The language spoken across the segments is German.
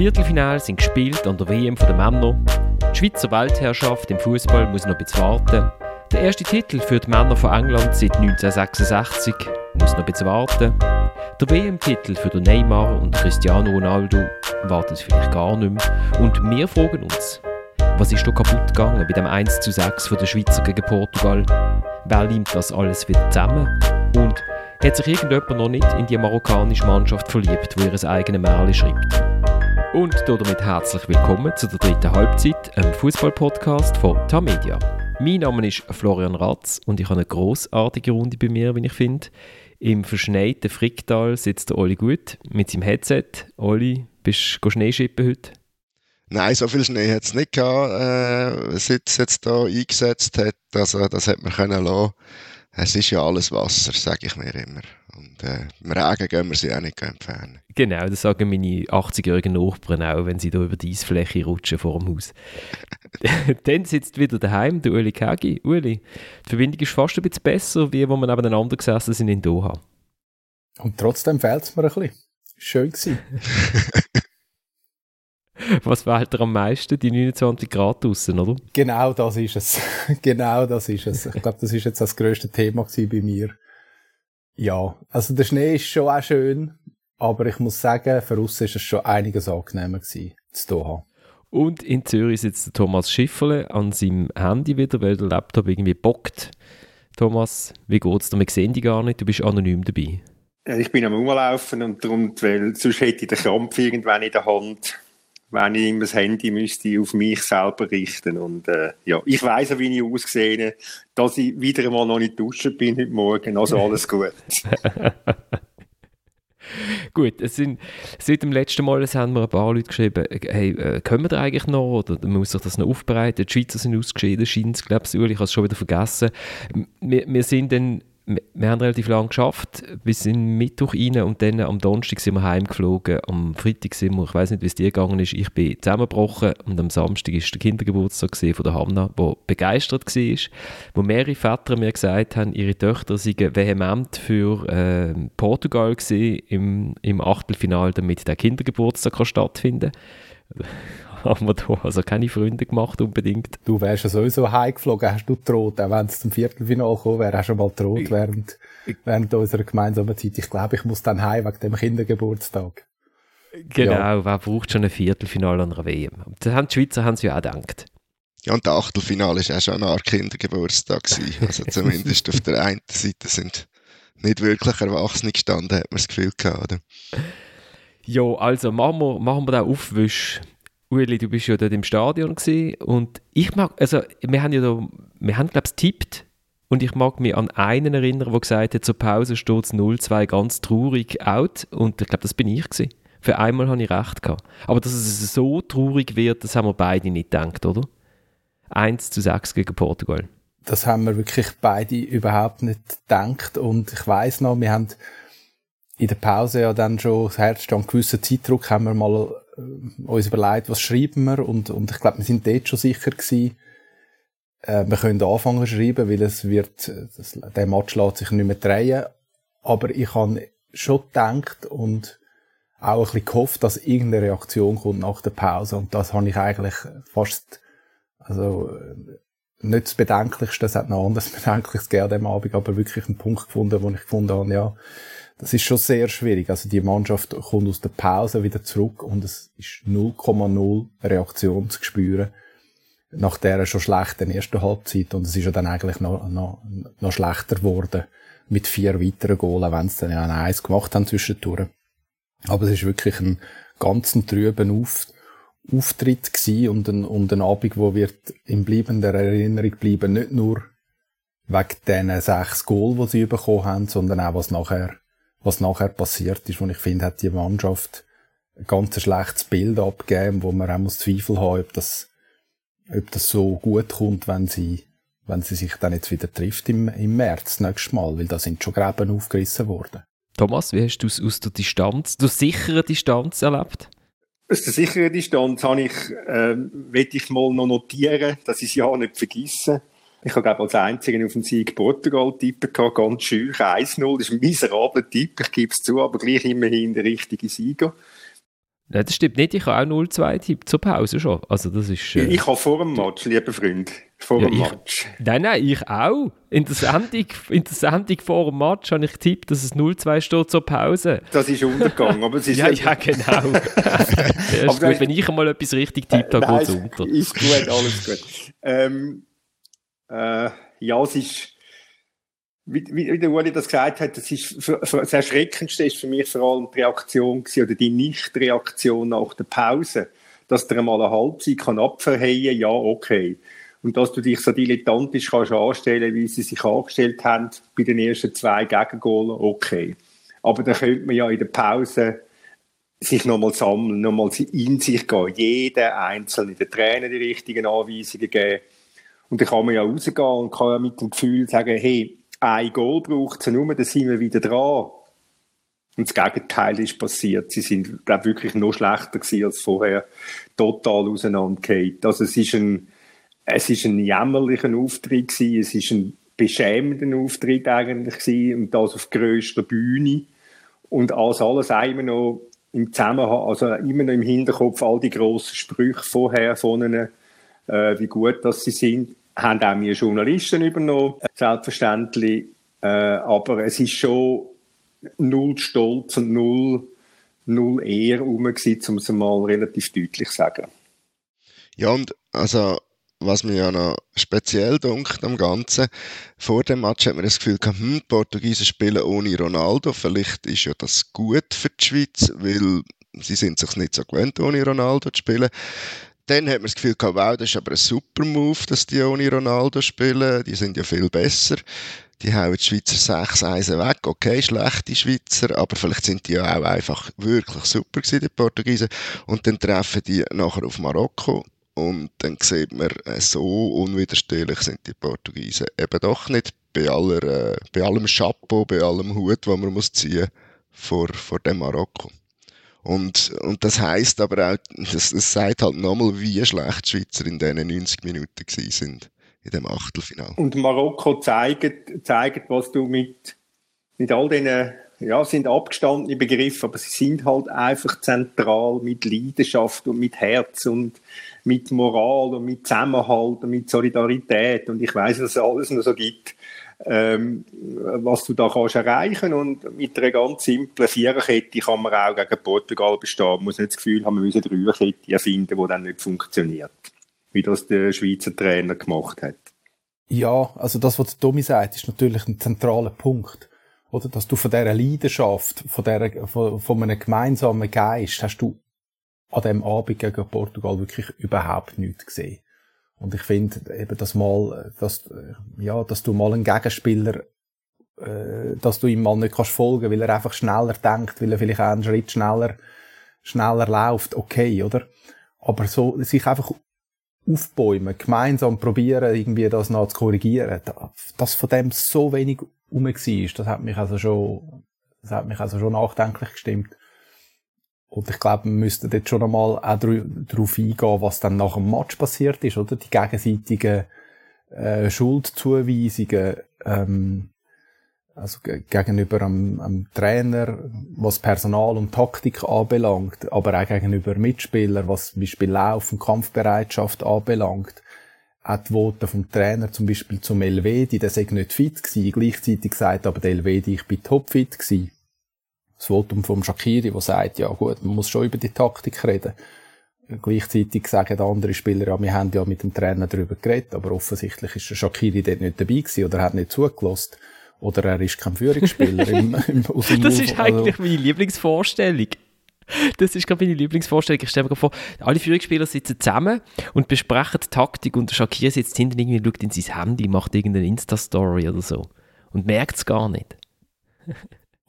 Viertelfinale sind gespielt an der WM der Männer. Die Schweizer Weltherrschaft im Fußball muss noch ein bisschen warten. Der erste Titel für die Männer von England seit 1966 muss noch ein bisschen warten. Der WM-Titel für den Neymar und Cristiano Ronaldo wartet vielleicht gar nicht mehr. Und wir fragen uns, was ist da kaputt gegangen bei dem 1 zu 6 von der Schweizer gegen Portugal? Wer nimmt das alles wieder zusammen? Und hat sich irgendjemand noch nicht in die marokkanische Mannschaft verliebt, wo ihr eigenes Märchen schreibt? Und damit herzlich willkommen zu der dritten Halbzeit, einem Fußball-Podcast von Tamedia. Mein Name ist Florian Ratz und ich habe eine großartige Runde bei mir, wie ich finde. Im verschneiten Fricktal sitzt der Oli Gut mit seinem Headset. Oli, bist du Schneeschippen heute? Nein, so viel Schnee hat es nicht gehabt, äh, seit es jetzt hier eingesetzt hat. Also, das hat man können lassen. Es ist ja alles Wasser, sage ich mir immer. Und äh, im Regen gehen wir sie auch nicht entfernen. Genau, das sagen meine 80-jährigen Nachbarn auch, wenn sie da über die Eisfläche rutschen vor dem Haus. Dann sitzt wieder daheim der Uli Kagi. Uli, die Verbindung ist fast ein bisschen besser, wie wo wir nebeneinander gesessen sind in Doha. Und trotzdem fehlt es mir ein bisschen. Schön gewesen. Was fehlt dir am meisten? Die 29 Grad draußen, oder? Genau das ist es. genau das ist es. Ich glaube, das ist jetzt das grösste Thema bei mir. Ja, also der Schnee ist schon auch schön, aber ich muss sagen, für uns ist es schon einiges angenehmer gewesen, zu Doha. Und in Zürich sitzt Thomas Schifferle an seinem Handy wieder, weil der Laptop irgendwie bockt. Thomas, wie geht's dir? Wir sehen dich gar nicht, du bist anonym dabei. Ich bin am Rumlaufen und darum, weil sonst hätte ich den Krampf irgendwann in der Hand wenn ich das Handy müsste auf mich selber richten und äh, ja, ich weiß wie ich aussehe, dass ich wieder einmal noch nicht duschen bin heute Morgen, also alles gut. Gut, es sind, seit dem letzten Mal es haben mir ein paar Leute geschrieben, hey, äh, können wir da eigentlich noch, oder man muss sich das noch aufbereiten, die Schweizer sind ausgeschieden, scheint es, glaube ich, ich habe es schon wieder vergessen. Wir, wir sind dann wir haben relativ lange geschafft, bis in Mittwoch rein und dann am Donnerstag sind wir heimgeflogen, am Freitag sind wir, ich weiß nicht, wie es dir gegangen ist, ich bin zusammengebrochen und am Samstag ist der Kindergeburtstag von der Hanna, wo begeistert war, wo mehrere Väter mir gesagt haben, ihre Töchter seien vehement für äh, Portugal im, im Achtelfinale, damit der Kindergeburtstag kann stattfinden kann haben wir da also keine Freunde gemacht unbedingt. Du wärst ja sowieso heimgeflogen, hast du gedroht, auch wenn es zum Viertelfinale gekommen wäre, hast du mal gedroht während, während unserer gemeinsamen Zeit. Ich glaube, ich muss dann heim wegen dem Kindergeburtstag. Genau, ja. wer braucht schon ein Viertelfinale an einer WM? Das haben die Schweizer haben sie ja auch gedacht. Ja, und der Achtelfinale war auch schon eine Art Kindergeburtstag. Also zumindest auf der einen Seite sind nicht wirklich Erwachsene gestanden, hat man das Gefühl gehabt, oder? Ja, also machen wir, machen wir den Aufwisch Ueli, du bist ja dort im Stadion gewesen und ich mag, also wir haben ja da, wir haben glaube ich tippt und ich mag mich an einen erinnern, der gesagt hat, zur Pause steht es 0-2 ganz traurig out und ich glaube, das bin ich gewesen. Für einmal habe ich recht gehabt. Aber dass es so traurig wird, das haben wir beide nicht gedacht, oder? 1 zu 6 gegen Portugal. Das haben wir wirklich beide überhaupt nicht gedacht und ich weiß noch, wir haben in der Pause ja dann schon, das Herz einen gewissen Zeitdruck, haben wir mal uns überlegt, was schreiben wir. Und, und ich glaube, wir sind dort schon sicher gewesen, äh, wir können anfangen zu schreiben, weil es wird, das, der Match lässt sich nicht mehr drehen, aber ich habe schon gedacht und auch ein bisschen gehofft, dass irgendeine Reaktion kommt nach der Pause. Und das habe ich eigentlich fast, also nicht das Bedenklichste, es hat noch anderes Bedenkliches gegeben am Abend, aber wirklich einen Punkt gefunden, wo ich gefunden habe, ja, das ist schon sehr schwierig. Also die Mannschaft kommt aus der Pause wieder zurück und es ist 0,0 Reaktion zu spüren nach der schon schlechten ersten Halbzeit und es ist ja dann eigentlich noch, noch, noch schlechter geworden mit vier weiteren Goalen, wenn sie dann ja ein Eis gemacht haben zwischendurch. Aber es ist wirklich ein ganz trüben Auf, Auftritt gewesen und ein, und ein Abend, wo wird in bleibender Erinnerung bleiben, nicht nur wegen diesen sechs Goal, die sie bekommen haben, sondern auch was nachher was nachher passiert ist, und ich finde, hat die Mannschaft ein ganz schlechtes Bild abgegeben, wo man auch muss Zweifel haben, ob das, ob das so gut kommt, wenn sie, wenn sie sich dann jetzt wieder trifft im, im März nächstes Mal, weil da sind schon Gräben aufgerissen worden. Thomas, wie hast du es aus der Distanz, der sicheren Distanz erlebt? Aus der sicheren Distanz habe ich, äh, will ich mal noch notieren, dass ich es ja nicht vergessen. Ich habe, glaube als Einziger auf den Sieg Portugal tippen gehabt, ganz schön. 1-0, das ist ein miserabler Tipp, ich gebe es zu, aber gleich immerhin der richtige Sieger. Nein, das stimmt nicht. Ich habe auch 0-2 Tipp zur Pause schon. Also das ist, äh... Ich habe vor dem Match, lieber Freund. Vor ja, dem Match. nein, nein, ich auch. In der, Sendung, in der Sendung vor dem Match habe ich getippt, dass es 0-2 steht zur Pause. Das ist untergegangen, aber es ist... ja, ja, genau. ja, ist gut. Wenn ich einmal etwas richtig tippt, dann geht es unter. Ist gut, alles gut. Ähm, äh, ja, es ist wie, wie, der Uli das gesagt hat, das, ist für, für, das Erschreckendste ist für mich vor allem die Reaktion gewesen, oder die Nichtreaktion nach der Pause. Dass der mal eine Halbzeit kann abverheilen, ja, okay. Und dass du dich so dilettantisch kannst anstellen, wie sie sich angestellt haben bei den ersten zwei Gegengolen, okay. Aber da könnte man ja in der Pause sich nochmal sammeln, nochmal in sich gehen, jeden Einzelnen, den Trainer die richtigen Anweisungen geben. Und dann kann man ja rausgehen und kann ja mit dem Gefühl sagen, hey, ein Goal braucht es nur, dann sind wir wieder dran. Und das Gegenteil ist passiert. Sie sind, glaube wirklich noch schlechter gewesen als vorher. Total auseinandergefallen. Also es ist ein, es ist ein jämmerlicher Auftritt gewesen. Es ist ein beschämender Auftritt eigentlich gewesen. Und das auf grösster Bühne. Und als alles immer noch im Zusammenhang, also immer noch im Hinterkopf all die grossen Sprüche vorher von ihnen, äh, wie gut dass sie sind haben auch wir Journalisten übernommen, selbstverständlich. Äh, aber es ist schon null Stolz und null, null Ehr rum um es mal relativ deutlich zu sagen. Ja, und also, was mir ja noch speziell dunkt am Ganzen, vor dem Match hat man das Gefühl gehabt, hm, Portugiesen spielen ohne Ronaldo, vielleicht ist ja das gut für die Schweiz, weil sie sind sich nicht so gewöhnt, ohne Ronaldo zu spielen dann hat man das Gefühl gehabt, wow, das ist aber ein super Move, dass die ohne Ronaldo spielen. Die sind ja viel besser. Die hauen die Schweizer 6 Eisen weg. Okay, schlechte Schweizer, aber vielleicht sind die ja auch einfach wirklich super gewesen, die Portugiesen. Und dann treffen die nachher auf Marokko. Und dann sieht man, äh, so unwiderstehlich sind die Portugiesen eben doch nicht. Bei, aller, äh, bei allem Chapeau, bei allem Hut, den man muss ziehen vor, vor dem Marokko. Und, und das heißt aber auch, das, das sagt halt nochmal, wie schlecht die Schweizer in diesen 90 Minuten gewesen sind, in dem Achtelfinale. Und Marokko zeigt, zeigt was du mit, mit all diesen, ja, sind abgestandene Begriffe, aber sie sind halt einfach zentral mit Leidenschaft und mit Herz und mit Moral und mit Zusammenhalt und mit Solidarität. Und ich weiß, dass es alles noch so gibt ähm, was du da kannst erreichen und mit einer ganz simplen Viererkette kann man auch gegen Portugal bestehen. Man muss nicht das Gefühl haben, wir müssen eine Dreierkette erfinden, die dann nicht funktioniert, wie das der Schweizer Trainer gemacht hat. Ja, also das, was Tommy sagt, ist natürlich ein zentraler Punkt. Oder? Dass du von dieser Leidenschaft, von, dieser, von, von einem gemeinsamen Geist, hast du an dem Abend gegen Portugal wirklich überhaupt nichts gesehen. Und ich finde eben, dass mal, dass, ja, dass du mal einen Gegenspieler, äh, dass du ihm mal nicht kannst folgen, weil er einfach schneller denkt, weil er vielleicht auch einen Schritt schneller, schneller läuft, okay, oder? Aber so, sich einfach aufbäumen, gemeinsam probieren, irgendwie das noch zu korrigieren, dass von dem so wenig rum war, das hat mich also schon, das hat mich also schon nachdenklich gestimmt. Und ich glaube, wir müssten jetzt schon einmal auch darauf eingehen, was dann nach dem Match passiert ist, oder? Die gegenseitigen äh, Schuldzuweisungen, ähm, also gegenüber am, am Trainer, was Personal und Taktik anbelangt, aber auch gegenüber Mitspielern, was zum Beispiel Lauf und Kampfbereitschaft anbelangt. Auch die Worte vom Trainer zum Beispiel zum Elvedi, der sei nicht fit gewesen, gleichzeitig sagt aber der Elvedi, ich bin topfit gewesen das Votum vom Shakiri, der sagt, ja gut, man muss schon über die Taktik reden. Gleichzeitig sagen andere Spieler, ja, wir haben ja mit dem Trainer darüber geredet, aber offensichtlich ist der Shakiri dort nicht dabei gewesen oder hat nicht zugelassen. Oder er ist kein Führungsspieler im, im, aus dem Das ist eigentlich also. meine Lieblingsvorstellung. Das ist gerade meine Lieblingsvorstellung. Ich stelle mir vor, alle Führungsspieler sitzen zusammen und besprechen die Taktik und der Shakir sitzt hinten irgendwie, schaut in sein Handy, macht irgendeine Insta-Story oder so. Und merkt es gar nicht.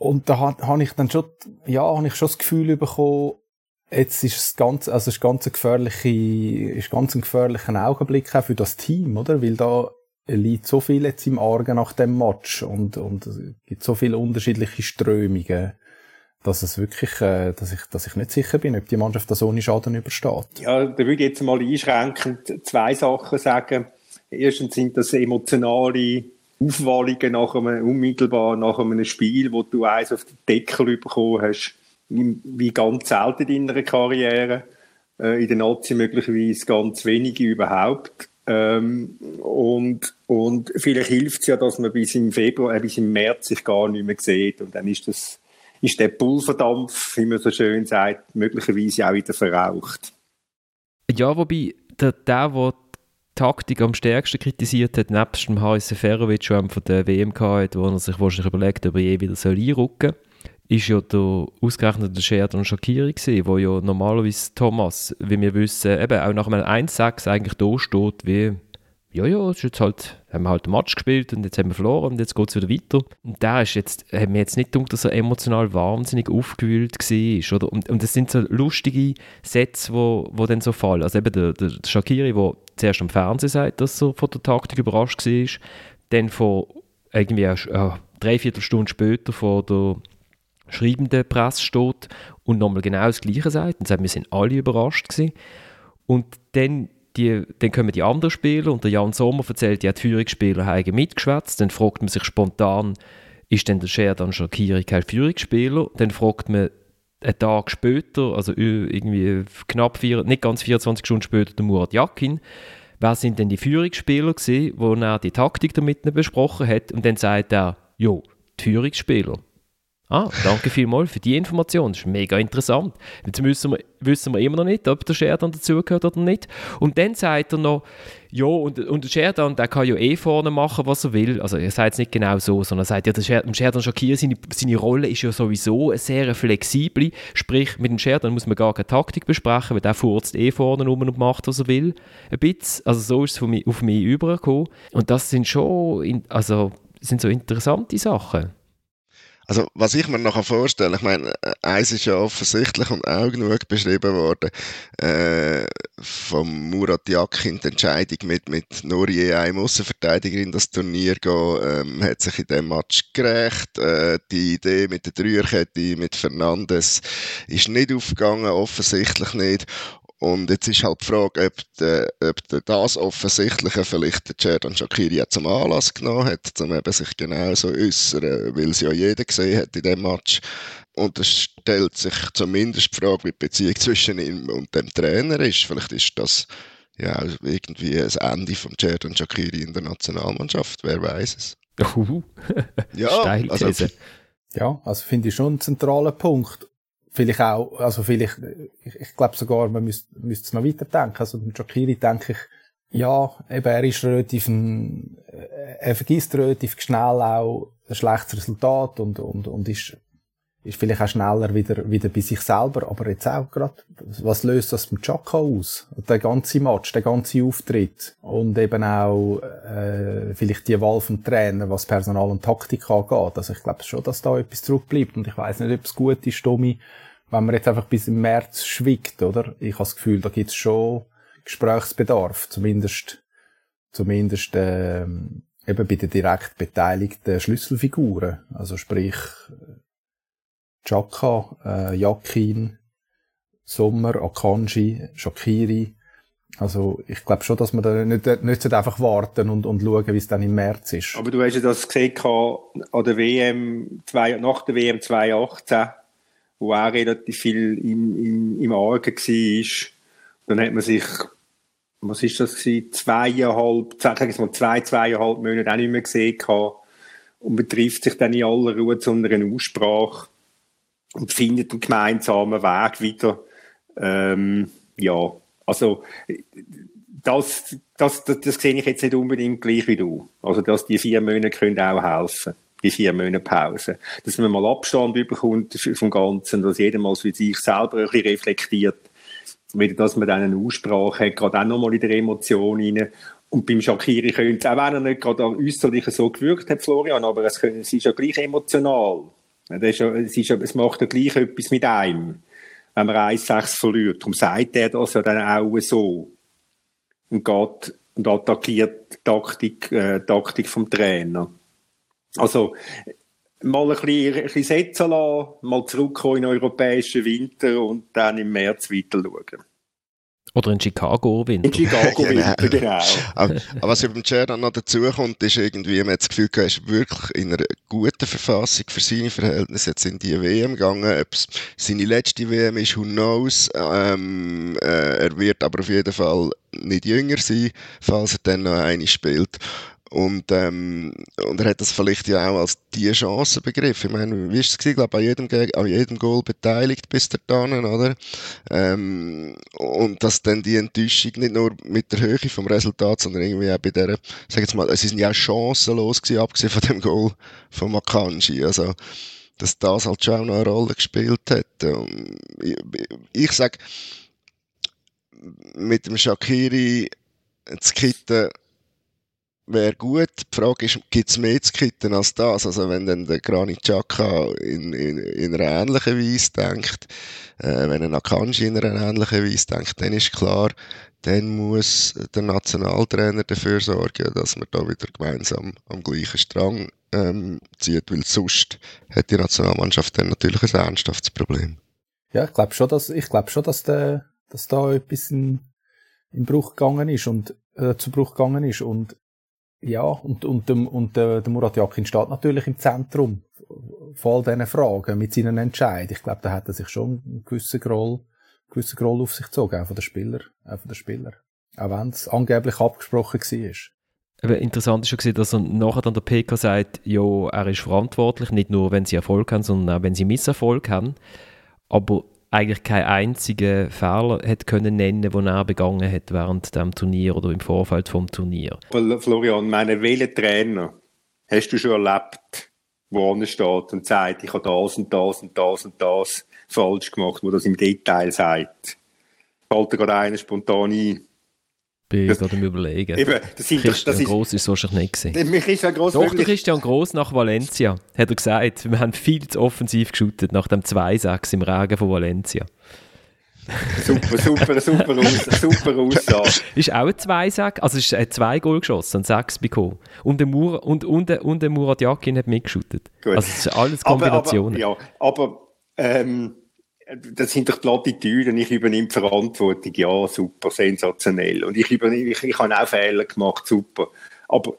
Und da habe ich dann schon, ja, habe ich schon das Gefühl bekommen, jetzt ist es ganz, also es ist ganz ein gefährliche, ist ganz ein gefährlicher Augenblick auch für das Team, oder? Weil da liegt so viel jetzt im Argen nach dem Match und, und es gibt so viele unterschiedliche Strömungen, dass es wirklich, äh, dass ich, dass ich nicht sicher bin, ob die Mannschaft das ohne Schaden übersteht. Ja, da würde ich jetzt mal einschränkend zwei Sachen sagen. Erstens sind das emotionale Aufwallungen nach einem, unmittelbar nach einem Spiel, wo du eins auf den Deckel bekommen hast, wie ganz selten in ihrer Karriere. Äh, in der Nazi möglicherweise ganz wenige überhaupt. Ähm, und, und vielleicht hilft es ja, dass man bis im Februar, äh, bis im März sich gar nicht mehr sieht. Und dann ist das, ist der Pulverdampf, wie man so schön sagt, möglicherweise auch wieder verraucht. Ja, wobei der, der, der Taktik am stärksten kritisiert hat, nebst dem HSC Seferovic, der von der WM hatte, wo er sich wahrscheinlich überlegt, ob er je wieder einrücken soll, ist ja der ausgerechnete Sheridan Shakiri gewesen, wo ja normalerweise Thomas, wie wir wissen, eben auch nach einem 1-6 eigentlich da steht, wie ja, ja, ist jetzt halt, haben wir halt einen Match gespielt und jetzt haben wir verloren und jetzt geht es wieder weiter. Und da ist jetzt, hat mir jetzt nicht gedacht, dass er emotional wahnsinnig aufgewühlt war, oder? Und, und das sind so lustige Sätze, wo, wo dann so fallen. Also eben der, der Shakiri, der zuerst am Fernsehen sagt, dass er von der Taktik überrascht war, dann vor irgendwie äh, dreiviertel Stunde später vor der schreibenden Presse steht und nochmal genau das Gleiche sagt und sagt, wir sind alle überrascht gewesen. Und dann, die, dann kommen die anderen Spieler und der Jan Sommer erzählt, ja, die Führungsspieler haben mitgeschwätzt. Dann fragt man sich spontan, ist denn der Scherdan Shakiri kein Führungsspieler? Dann fragt man einen Tag später, also irgendwie knapp vier, nicht ganz 24 Stunden später, der Murat Yakin. Wer sind denn die Führungsspieler gewesen, wo er die Taktik damit besprochen hat? Und dann sagt er, jo, die Führungsspieler. Ah, danke vielmals für die Information. Das ist mega interessant. Jetzt müssen wir, wissen wir immer noch nicht, ob der Sheridan dazugehört oder nicht. Und dann sagt er noch, ja, und, und der Sheridan, der kann ja eh vorne machen, was er will. Also er sagt es nicht genau so, sondern er sagt ja, der Sheridan, Sheridan Shakir, seine, seine Rolle ist ja sowieso eine sehr flexible. Sprich, mit dem Sheridan muss man gar keine Taktik besprechen, weil der furzt eh vorne rum und macht, was er will. Ein bisschen. Also so ist es auf mich übergekommen. Und das sind schon, also, sind so interessante Sachen. Also, was ich mir nachher vorstelle, ich meine, äh, eins ist ja offensichtlich und auch genug beschrieben worden, äh, vom Murat Yakin, die Entscheidung mit, mit nur je einem Außenverteidiger in das Turnier gehen, ähm, hat sich in dem Match gerecht. Äh, die Idee mit der Dreierkette, mit Fernandes, ist nicht aufgegangen, offensichtlich nicht. Und jetzt ist halt die Frage, ob, de, ob de das Offensichtliche vielleicht der Cerdan Shakiri ja zum Anlass genommen hat, um eben sich genau so äußern, weil es ja jeder gesehen hat in dem Match. Und es stellt sich zumindest die Frage, wie die Beziehung zwischen ihm und dem Trainer ist. Vielleicht ist das ja irgendwie das Ende von Cerdan Shakiri in der Nationalmannschaft, wer weiß es. Uh, ja, also, ja, also finde ich schon einen zentralen Punkt vielleicht auch, also vielleicht, ich, ich glaube sogar, man müsste, müsste es noch weiterdenken. Also mit Shakiri denke ich, ja, eben, er ist relativ ein, er vergisst relativ schnell auch ein schlechtes Resultat und, und, und ist, ist vielleicht auch schneller wieder, wieder bei sich selber. Aber jetzt auch gerade, was löst das mit Chaka aus? Der ganze Match, der ganze Auftritt und eben auch, äh, vielleicht die Wahl vom Trainer, was Personal und Taktik angeht. Also ich glaube schon, dass da etwas zurückbleibt und ich weiß nicht, ob es gut ist, Tommy, wenn man jetzt einfach bis im März schwiegt, oder? Ich habe das Gefühl, da gibt es schon Gesprächsbedarf, zumindest, zumindest äh, eben bei den direkt beteiligten Schlüsselfiguren. Also sprich Chaka, äh, Yakin, Sommer, Akanji, Shakiri. Also ich glaube schon, dass man da nicht, nicht einfach warten und, und schauen, wie es dann im März ist. Aber du hast ja das gesehen an der WM, zwei, nach der WM 2018 wo auch relativ viel im, im, im Argen war. Dann hat man sich, was ist das gewesen, zweieinhalb, sag ich mal, zwei, zweieinhalb Monate auch nicht mehr gesehen gehabt. Und man trifft sich dann in aller Ruhe zu einer Aussprache und findet einen gemeinsamen Weg wieder. Ähm, ja, also, das, das, das, das sehe ich jetzt nicht unbedingt gleich wie du. Also, dass die vier Monate können auch helfen die vier Monate Pause. Dass man mal Abstand bekommt vom Ganzen, dass jeder mal für sich selber ein bisschen reflektiert. Wieder, dass man dann eine Aussprache hat, gerade auch nochmal in der Emotion rein. Und beim Shakiri könnte auch wenn er nicht gerade äußerlich so gewirkt hat, Florian, aber es, können, es ist ja gleich emotional. Es, ja, es, ist es macht ja gleich etwas mit einem, wenn man 1-6 verliert. Darum sagt er das ja dann auch so. Und geht und attackiert die Taktik, äh, Taktik vom Trainer. Also, mal ein bisschen, ein bisschen setzen lassen, mal zurückkommen in den europäischen Winter und dann im März weiter schauen. Oder in Chicago Winter. In Chicago Winter, genau. genau. aber, aber, was über den Jordan noch dazu kommt, ist irgendwie, man hat das Gefühl, er ist wirklich in einer guten Verfassung für seine Verhältnisse jetzt in die WM gegangen. Ob es seine letzte WM ist, who knows. Ähm, äh, er wird aber auf jeden Fall nicht jünger sein, falls er dann noch eine spielt. Und, ähm, und er hat das vielleicht ja auch als die Chance begriffen. Ich meine, wie ist es gewesen? Ich glaube, an jedem, an jedem Goal beteiligt bis dahin, oder? Ähm, und dass dann die Enttäuschung nicht nur mit der Höhe vom Resultat, sondern irgendwie auch bei der, sag jetzt mal, sie sind ja auch chancenlos gewesen, abgesehen von dem Goal von Makanji. Also, dass das halt schon auch noch eine Rolle gespielt hat. Und ich, ich sag, mit dem Shakiri zu kitten, wäre gut. Die Frage ist, gibt es mehr zu kitten als das? Also wenn dann der Granit Xhaka in, in, in einer ähnlichen Weise denkt, äh, wenn ein Akanji in einer ähnlichen Weise denkt, dann ist klar, dann muss der Nationaltrainer dafür sorgen, dass man da wieder gemeinsam am gleichen Strang ähm, zieht, weil sonst hat die Nationalmannschaft dann natürlich ein ernsthaftes Problem. Ja, ich glaube schon, dass, ich glaube schon, dass, der, dass da etwas in, in Bruch gegangen ist und äh, zu Bruch gegangen ist und ja, und, und, und, der, der Murat Yakin steht natürlich im Zentrum von all diesen Fragen mit seinen Entscheidungen. Ich glaube, da hat er sich schon einen gewissen Groll, einen gewissen Groll auf sich gezogen, auch von den Spielern. Auch von den Spielern. Auch wenn es angeblich abgesprochen war. Aber interessant ist schon dass er nachher dann der PK sagt, ja, er ist verantwortlich, nicht nur, wenn sie Erfolg haben, sondern auch, wenn sie Misserfolg haben. Aber eigentlich keinen einzigen Fehler hätte können nennen, den er begangen hat während dem Turnier oder im Vorfeld vom Turnier. Florian, meine welchen Trainer hast du schon erlebt, wo er steht und sagt, ich habe das und das und das und das falsch gemacht, wo das im Detail sagt? Fällt dir gerade einer spontan ein? Bin das, gerade am überlegen. Eben, das sind Christian das ist, Gross ist wahrscheinlich nicht gesehen. Ist gross Doch, der Christian Gross nach Valencia, hat er gesagt. Wir haben viel zu offensiv geschootet nach dem 2-6 im Regen von Valencia. super, super, super, aus, super Aussage. ist auch ein 2-6, also ist ein 2 Goal geschossen und 6 bekommen. Und der, Mur und, und, der, und der Murat Yakin hat mitgeschootet. Also es ist alles Kombinationen. Aber, aber, ja, aber ähm, das sind doch Plattitüden, ich übernehme die Verantwortung, ja, super, sensationell. Und ich, übernehme, ich, ich habe auch Fehler gemacht, super. Aber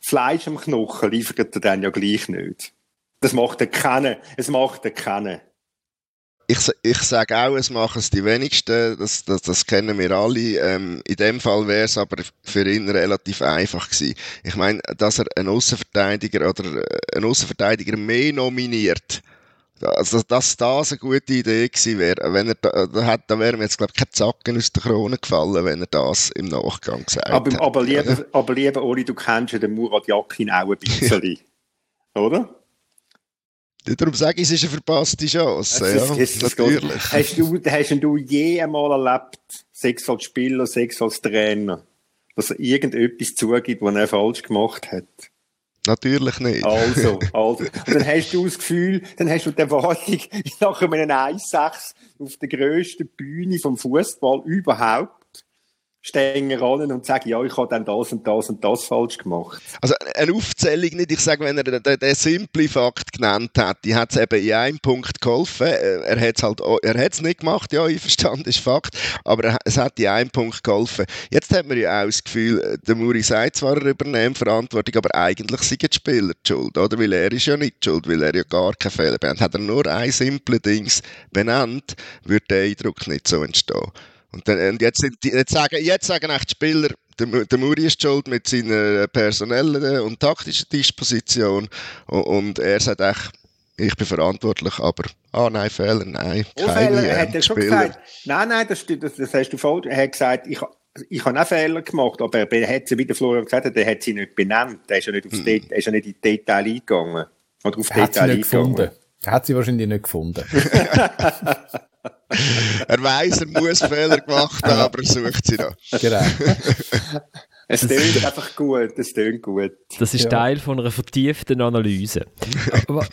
Fleisch am Knochen liefert er dann ja gleich nicht. Das macht er kennen, es macht er kennen. Ich, ich sage auch, es machen es die wenigsten, das, das, das kennen wir alle. Ähm, in dem Fall wäre es aber für ihn relativ einfach gewesen. Ich meine, dass er einen Außenverteidiger oder äh, einen Außenverteidiger mehr nominiert, also, dass das eine gute Idee gewesen wäre, wenn er da, da, hat, da wäre mir jetzt, glaube ich, kein Zacken aus der Krone gefallen, wenn er das im Nachgang gesagt aber, hätte. Aber lieber, aber lieber, Oli, du kennst ja den Murat Yakin auch ein bisschen, oder? Darum sage ich, es ist eine verpasste Chance. Ja, ist natürlich. Hast du, hast du je einmal erlebt, sechs als Spieler, sechs als Trainer, dass er irgendetwas zugibt, was er falsch gemacht hat? Natürlich nicht. Also, also. Und dann hast du das Gefühl, dann hast du die Erwartung, nach einem 1-6 auf der grössten Bühne vom Fußball überhaupt, stehen ran und sagen, ja, ich habe dann das und das und das falsch gemacht. Also eine Aufzählung nicht, ich sage, wenn er den, den simple Fakt genannt hat, die hat es eben in einem Punkt geholfen. Äh, er hat es halt, er hat es nicht gemacht, ja, ich verstand, ist Fakt, aber es hat in einem Punkt geholfen. Jetzt hat man ja auch das Gefühl, äh, der Muri sagt zwar, er übernimmt Verantwortung, aber eigentlich sind die Spieler die schuld, oder? Weil er ist ja nicht schuld, weil er ja gar keine Fehler benannt. Hat er nur ein simple Dings benannt, würde der Eindruck nicht so entstehen. Und, dann, und jetzt, sind die, jetzt, sagen, jetzt sagen echt die Spieler, der, der Muri ist schuld mit seiner personellen und taktischen Disposition. Und, und er sagt echt, ich bin verantwortlich, aber, ah nein, Fehler, nein. Oh, keine Fehler, hat er schon gesagt. Nein, nein, das, das, das hast du falsch. Er hat gesagt, ich, ich habe auch Fehler gemacht, aber er hat sie, wie der Florian gesagt hat, er hat sie nicht benannt. Er ist ja nicht, aufs hm. er ist ja nicht in Detail eingegangen. Oder auf er Detail hat sie nicht gefunden. Er hat sie wahrscheinlich nicht gefunden. er weiß, er muss Fehler gemacht haben, aber er sucht sie noch. Genau. Es tönt einfach gut, es tönt gut. Das ist ja. Teil von einer vertieften Analyse.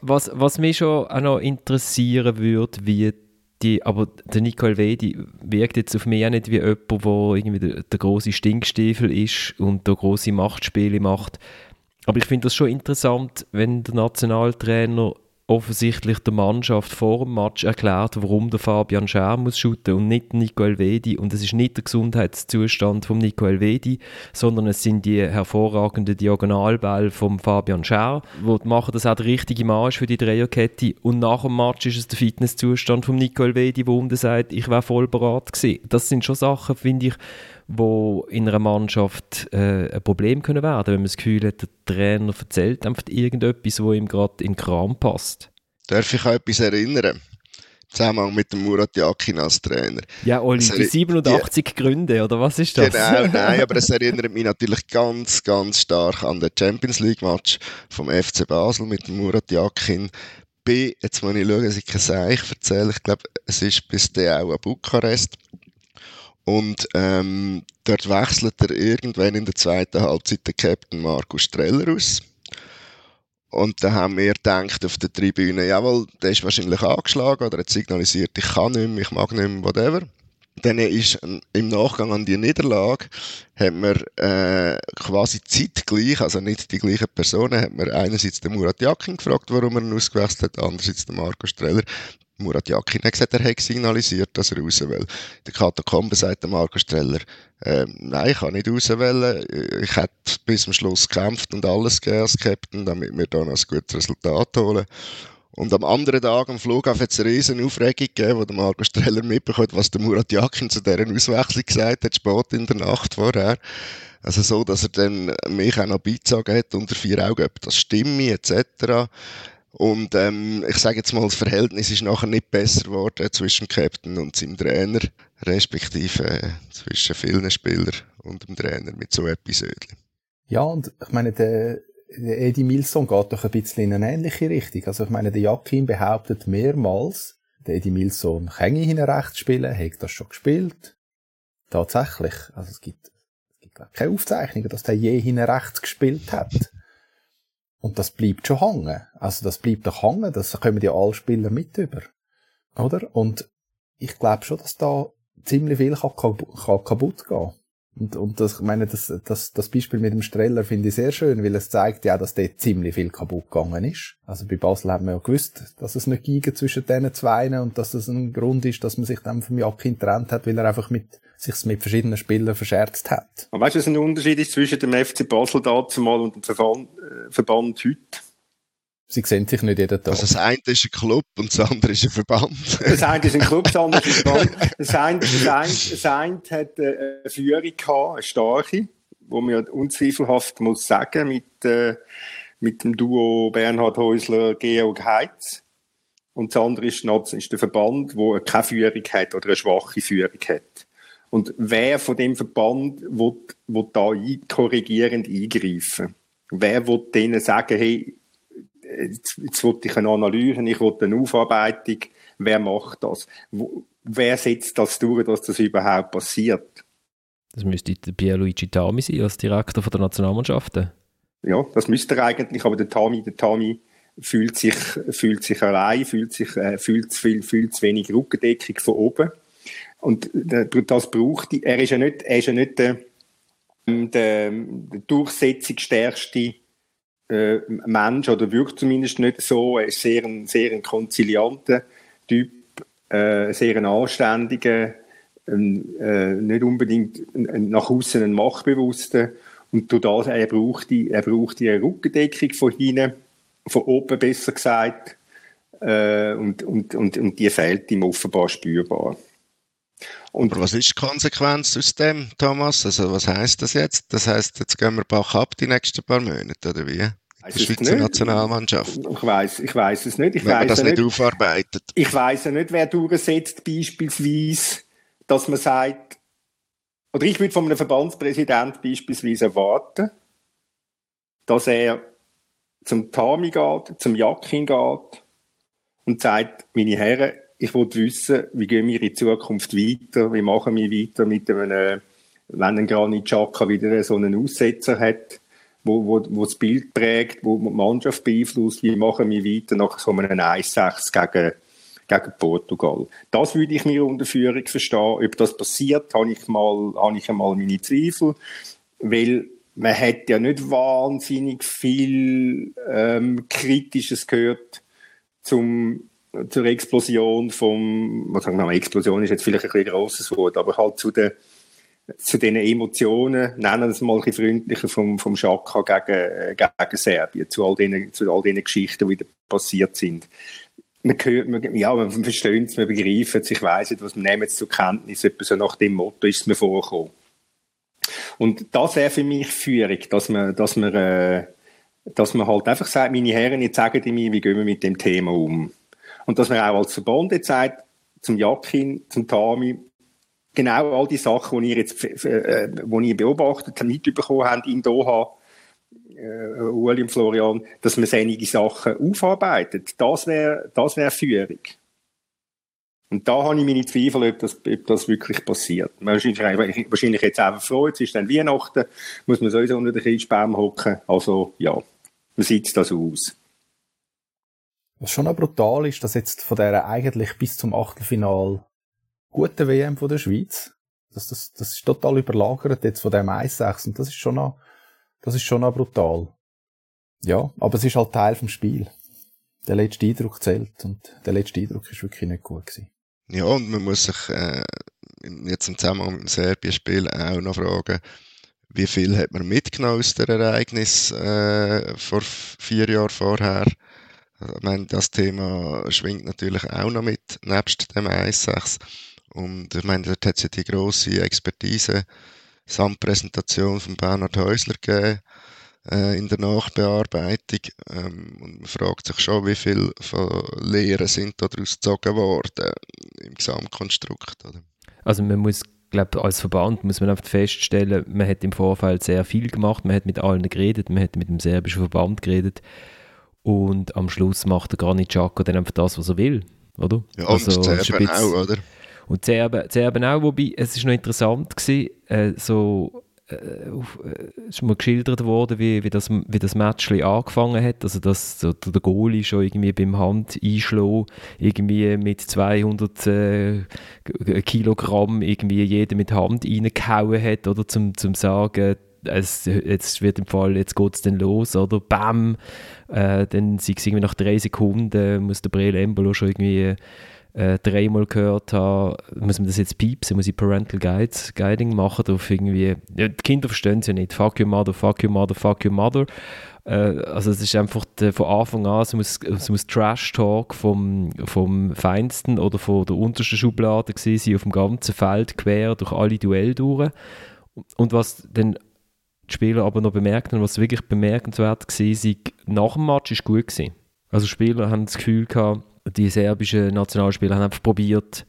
was, was mich schon auch noch interessieren würde, wie die, aber der Nicole Wedi wirkt jetzt auf mich auch nicht wie jemand, der irgendwie der, der große Stinkstiefel ist und der große Machtspiele macht. Aber ich finde das schon interessant, wenn der Nationaltrainer offensichtlich der Mannschaft vor dem Match erklärt, warum der Fabian Schär muss shooten und nicht Nico Elvedi. Und es ist nicht der Gesundheitszustand von Nico Elvedi, sondern es sind die hervorragenden Diagonalbälle von Fabian Schär, die machen, dass auch der richtige Mann ist für die Dreierkette. Und nach dem Match ist es der Fitnesszustand von Nico Elvedi, wo um sagt, ich wäre voll bereit gewesen. Das sind schon Sachen, finde ich, wo in einer Mannschaft äh, ein Problem können werden, wenn man das Gefühl hat, der Trainer erzählt einfach irgendetwas, wo ihm gerade in den Kram passt. Darf ich an etwas erinnern? Zusammenhang mit dem Murat Yakin als Trainer. Ja, Oli, die 87 die, Gründe, oder was ist das? Genau, nein, aber es erinnert mich natürlich ganz, ganz stark an den Champions League-Match vom FC Basel mit dem Murat Yakin. Jetzt muss ich schauen, dass ich kein Seich erzähle. Ich glaube, es ist bis der auch an Bukarest. Und ähm, dort wechselt er irgendwann in der zweiten Halbzeit der Captain Markus Streller aus. Und dann haben wir gedacht auf der Tribüne, jawohl, der ist wahrscheinlich angeschlagen oder hat signalisiert, ich kann nicht mehr, ich mag nicht mehr, whatever. Dann ist im Nachgang an die Niederlage, haben wir äh, quasi zeitgleich, also nicht die gleichen Personen, hat man einerseits den Murat Yakin gefragt, warum er ihn ausgewechselt hat, andererseits den Marco Streller. Murat Yakin hat gesagt, er hat signalisiert, dass er raus will. Der Katakombe sagt Marco Streller, äh, nein, ich kann nicht raus wollen. Ich hätte bis zum Schluss gekämpft und alles als Captain, damit wir dann ein gutes Resultat holen. Und am anderen Tag am Flughafen hat es eine riesen Aufregung gegeben, wo der Marco Streller mitbekommt, was der Murat Yakin zu deren Auswechslung gesagt hat, spät in der Nacht vorher. Also so, dass er dann mich auch noch beizogen hat unter vier Augen, ob das stimme, etc. Und ähm, ich sage jetzt mal, das Verhältnis ist nachher nicht besser geworden zwischen Captain und seinem Trainer, respektive äh, zwischen vielen Spielern und dem Trainer mit so Episoden. Ja, und ich meine, der, der Eddie Milson geht doch ein bisschen in eine ähnliche Richtung. Also ich meine, der Jakin behauptet mehrmals, der Eddie Milson ich hinten rechts spielen, hat das schon gespielt. Tatsächlich. Also es gibt, es gibt keine Aufzeichnungen, dass der je hinten rechts gespielt hat. Und das bleibt schon hängen. Also das bleibt doch hängen, das kommen ja alle Spieler mit über. Oder? Und ich glaube schon, dass da ziemlich viel kann, kaputt gehen. Und, und das, ich meine, das, das, das Beispiel mit dem Streller finde ich sehr schön, weil es zeigt ja, dass dort ziemlich viel kaputt gegangen ist. Also bei Basel haben wir ja gewusst, dass es nicht ging zwischen diesen zwei und dass es ein Grund ist, dass man sich dann vom Jakin getrennt hat, weil er einfach mit, sich mit verschiedenen Spielern verscherzt hat. Aber weißt du, was ein Unterschied ist zwischen dem FC Basel dazumal und dem Verband, äh, Verband heute? Sie sehen sich nicht jeden Tag. Also das eine ist ein Club und das andere ist ein Verband. Das eine ist ein Club, das andere ist ein Verband. Das eine, das eine, das eine hat eine Führung gehabt, eine starke, wo man unzweifelhaft muss sagen, mit, äh, mit dem Duo Bernhard Häusler, Georg Heitz. Und das andere ist, ist der Verband, der keine Führung hat oder eine schwache Führung hat. Und wer von dem Verband will, will da korrigierend eingreifen? Wer will denen sagen, hey, jetzt, jetzt wollte ich eine Analyse, ich wollte eine Aufarbeitung. Wer macht das? Wo, wer setzt das durch, dass das überhaupt passiert? Das müsste der Pierluigi Tami sein, als Direktor der Nationalmannschaften. Ja, das müsste er eigentlich, aber der Tami, der Tami fühlt sich, fühlt sich allein, fühlt sich, äh, fühlt, fühlt, fühlt zu wenig Rückendeckung von oben. Und das braucht er ist ja nicht, er ist ja nicht der, der, der durchsetzungsstärkste äh, Mensch oder wirkt zumindest nicht so. Er ist sehr ein, sehr ein konzilianter Typ, äh, sehr ein anständiger, ein, äh, nicht unbedingt ein, nach außen ein machtbewusster. Und durch das, er braucht die, er braucht die Rückendeckung von hinten, von oben besser gesagt. Äh, und, und, und, und die fehlt ihm offenbar spürbar. Und Aber was ist die Konsequenz aus dem, Thomas? Also was heißt das jetzt? Das heißt, jetzt gehen wir Bach ab die nächsten paar Monate, oder wie? Die Schweizer Nationalmannschaft. Ich weiß, ich weiß es nicht. Ich Wenn man das nicht, aufarbeitet. Ich weiß ja nicht, wer durchsetzt, beispielsweise, dass man sagt, oder ich würde von einem Verbandspräsident beispielsweise erwarten, dass er zum Tami geht, zum Jakin geht und sagt, meine Herren, ich wollte wissen, wie gehen wir in Zukunft weiter, wie machen wir weiter mit einem, wenn ein Granit Xhaka wieder so einen Aussetzer hat, wo, wo, wo das Bild prägt, wo die Mannschaft beeinflusst, wie machen wir weiter nach so einem 1-6 gegen, gegen Portugal. Das würde ich mir unter Führung verstehen. Ob das passiert, habe ich mal, habe ich einmal meine Zweifel, weil man hat ja nicht wahnsinnig viel ähm, Kritisches gehört zum, zur Explosion vom, was sagen wir mal, Explosion ist jetzt vielleicht ein bisschen grosses Wort, aber halt zu den, zu den Emotionen, nennen wir es mal ein bisschen freundlicher, vom, vom Schaka gegen, gegen Serbien, zu all den, zu all den Geschichten, die da passiert sind. Man hört, man, ja, man versteht es, man begreift es, ich weiss nicht, was man nehmen zur Kenntnis, etwa so nach dem Motto ist es mir vorgekommen. Und das wäre für mich Führung, dass man, dass man, äh, dass man halt einfach sagt, meine Herren, jetzt sagen die mir, wie gehen wir mit dem Thema um. Und dass man auch als Verband sagt, zum Jakin, zum Tami, genau all die Sachen, die ihr jetzt, äh, die ihr beobachtet, mitbekommen habt in Doha, äh, Uli und Florian, dass man einige Sachen aufarbeitet. Das wäre, das wäre Führung. Und da habe ich meine Zweifel, ob das, ob das wirklich passiert. Wahrscheinlich, wahrscheinlich jetzt einfach froh, jetzt ist dann Weihnachten, muss man sowieso unter den Christbaum hocken. Also, ja, man sieht das aus. Was schon auch brutal ist, dass jetzt von der eigentlich bis zum Achtelfinal guten WM von der Schweiz, das, das, das ist total überlagert jetzt von dem 1-6 und das ist schon noch, das ist schon noch brutal. Ja, aber es ist halt Teil vom Spiel. Der letzte Eindruck zählt und der letzte Eindruck ist wirklich nicht gut gewesen. Ja, und man muss sich äh, jetzt im Zusammenhang mit dem Serbien-Spiel auch noch fragen, wie viel hat man mitgenommen aus der Ereignis äh, vor vier Jahren vorher? Ich meine, das Thema schwingt natürlich auch noch mit, nebst dem 1.6. Und ich meine, dort hat es ja die grosse Expertise, Samt-Präsentation von Bernhard Häusler gegeben äh, in der Nachbearbeitung. Ähm, und man fragt sich schon, wie viel von Lehren sind daraus gezogen worden im Gesamtkonstrukt. Oder? Also man muss glaube als Verband muss man einfach feststellen, man hat im Vorfeld sehr viel gemacht, man hat mit allen geredet, man hat mit dem serbischen Verband geredet und am Schluss macht der Granit Xhaka dann einfach das, was er will, oder? Ja, und also, Serben auch, oder? Und Serben, Serben auch, wobei, es ist noch interessant gewesen, äh, so äh, äh, ist mal geschildert worden, wie, wie, das, wie das Match angefangen hat. Also, dass so der Goalie schon irgendwie beim Hand einschlagen, irgendwie mit 200 äh, Kilogramm irgendwie jeder mit Hand reingehauen hat, oder zum, zum sagen, es, jetzt wird im Fall, jetzt geht es dann los, oder? Bam! Äh, dann sind irgendwie nach drei Sekunden, muss der Breel Embolo schon irgendwie äh, dreimal gehört habe, muss man das jetzt piepsen, muss ich Parental Guides, Guiding machen, auf irgendwie, ja, die Kinder verstehen es ja nicht, fuck your mother, fuck your mother, fuck your mother. Äh, also es ist einfach de, von Anfang an, es muss, es muss Trash-Talk vom, vom Feinsten oder von der untersten Schublade gewesen auf dem ganzen Feld, quer durch alle Duelle durch. Und was dann die Spieler aber noch bemerkt haben, was wirklich bemerkenswert war, nach dem Match ist gut gewesen. Also Spieler haben das Gefühl gehabt, die serbischen Nationalspieler haben einfach probiert,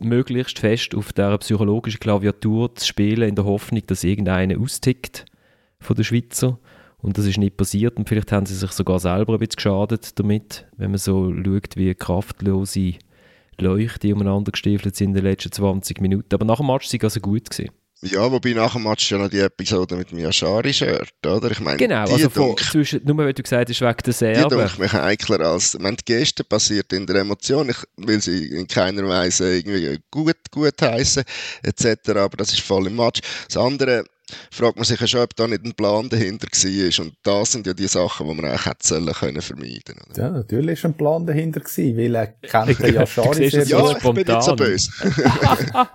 möglichst fest auf der psychologischen Klaviatur zu spielen, in der Hoffnung, dass irgendeiner austickt von den Schweizer. Und das ist nicht passiert und vielleicht haben sie sich sogar selber ein bisschen geschadet damit, wenn man so schaut, wie kraftlose Leuchte umeinander gestiefelt sind in den letzten 20 Minuten. Aber nach dem Match war es also gut. Gewesen. Ja, wobei nach dem Match ja noch die Episode mit dem Yashari-Shirt, oder? Ich meine, genau, also von, zwischen, nur weil du gesagt hast, wegen der Serben. Die denke mich heikler als, ich meine, die Geste passiert in der Emotion, ich will sie in keiner Weise irgendwie gut, gut heißen, etc., aber das ist voll im Match. Das andere, fragt man sich ja schon, ob da nicht ein Plan dahinter war. Und das sind ja die Sachen, die man eigentlich hätte sollen können vermeiden oder? Ja, natürlich war ein Plan dahinter, gewesen, weil er kennt den Yashari sehr gut. Ja, ich bin nicht so böse.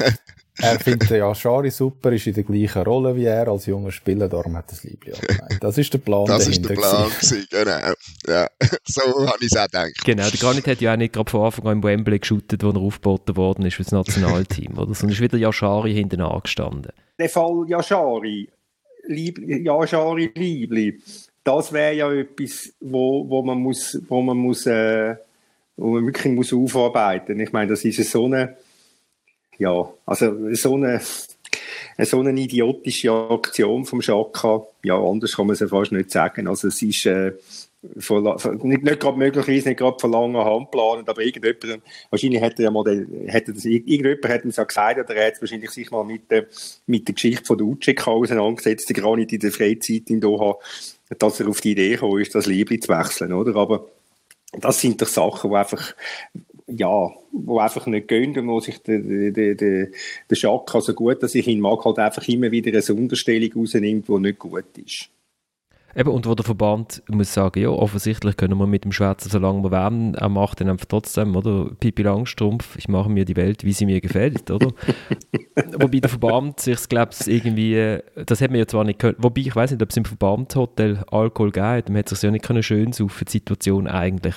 Er findet ja Schari super, ist in der gleichen Rolle wie er als junger Spieler, darum hat er das Liebling Das ist der Plan Das ist der Plan gewesen, genau. Ja, so habe ich es auch gedacht. Genau, der Granit hat ja auch nicht gerade von Anfang an im Wembley geshootet, wo er aufgeboten worden ist für das Nationalteam, oder? Sondern ist wieder Yashari hinten angestanden. Der Fall Yashari, Liebli, Yashari Liebli, das wäre ja etwas, wo, wo man muss, wo man muss, äh, wo man wirklich muss aufarbeiten. Ich meine, das ist so eine ja, also so eine, so eine idiotische Aktion vom Schaka, ja, anders kann man es ja fast nicht sagen. Also es ist äh, von, nicht, nicht gerade möglicherweise nicht gerade von langer Hand geplant, aber irgendjemand, wahrscheinlich hätte ja mal, den, hätte das, irgendjemand hätte es ja gesagt, oder er hat wahrscheinlich sich mal mit der, mit der Geschichte von der Ucek auseinandergesetzt, gerade nicht in der Freizeit in Doha, dass er auf die Idee gekommen ist, das Liebling zu wechseln, oder? Aber das sind doch Sachen, die einfach, ja, wo einfach nicht gehen und wo sich der, der, der, der Schack, also gut, dass ich ihn mag, halt einfach immer wieder eine Sonderstellung rausnimmt, die nicht gut ist. Eben, und wo der Verband muss sagen, ja, offensichtlich können wir mit dem Schwätzen, solange wir wollen, er macht dann einfach trotzdem, oder? Pipi Langstrumpf, ich mache mir die Welt, wie sie mir gefällt, oder? wobei der Verband sich, glaube ich, irgendwie, das hat man ja zwar nicht können, wobei ich weiß nicht, ob es im Verbandshotel Alkohol gab, man hat sich ja nicht können schön saufen, die Situation eigentlich.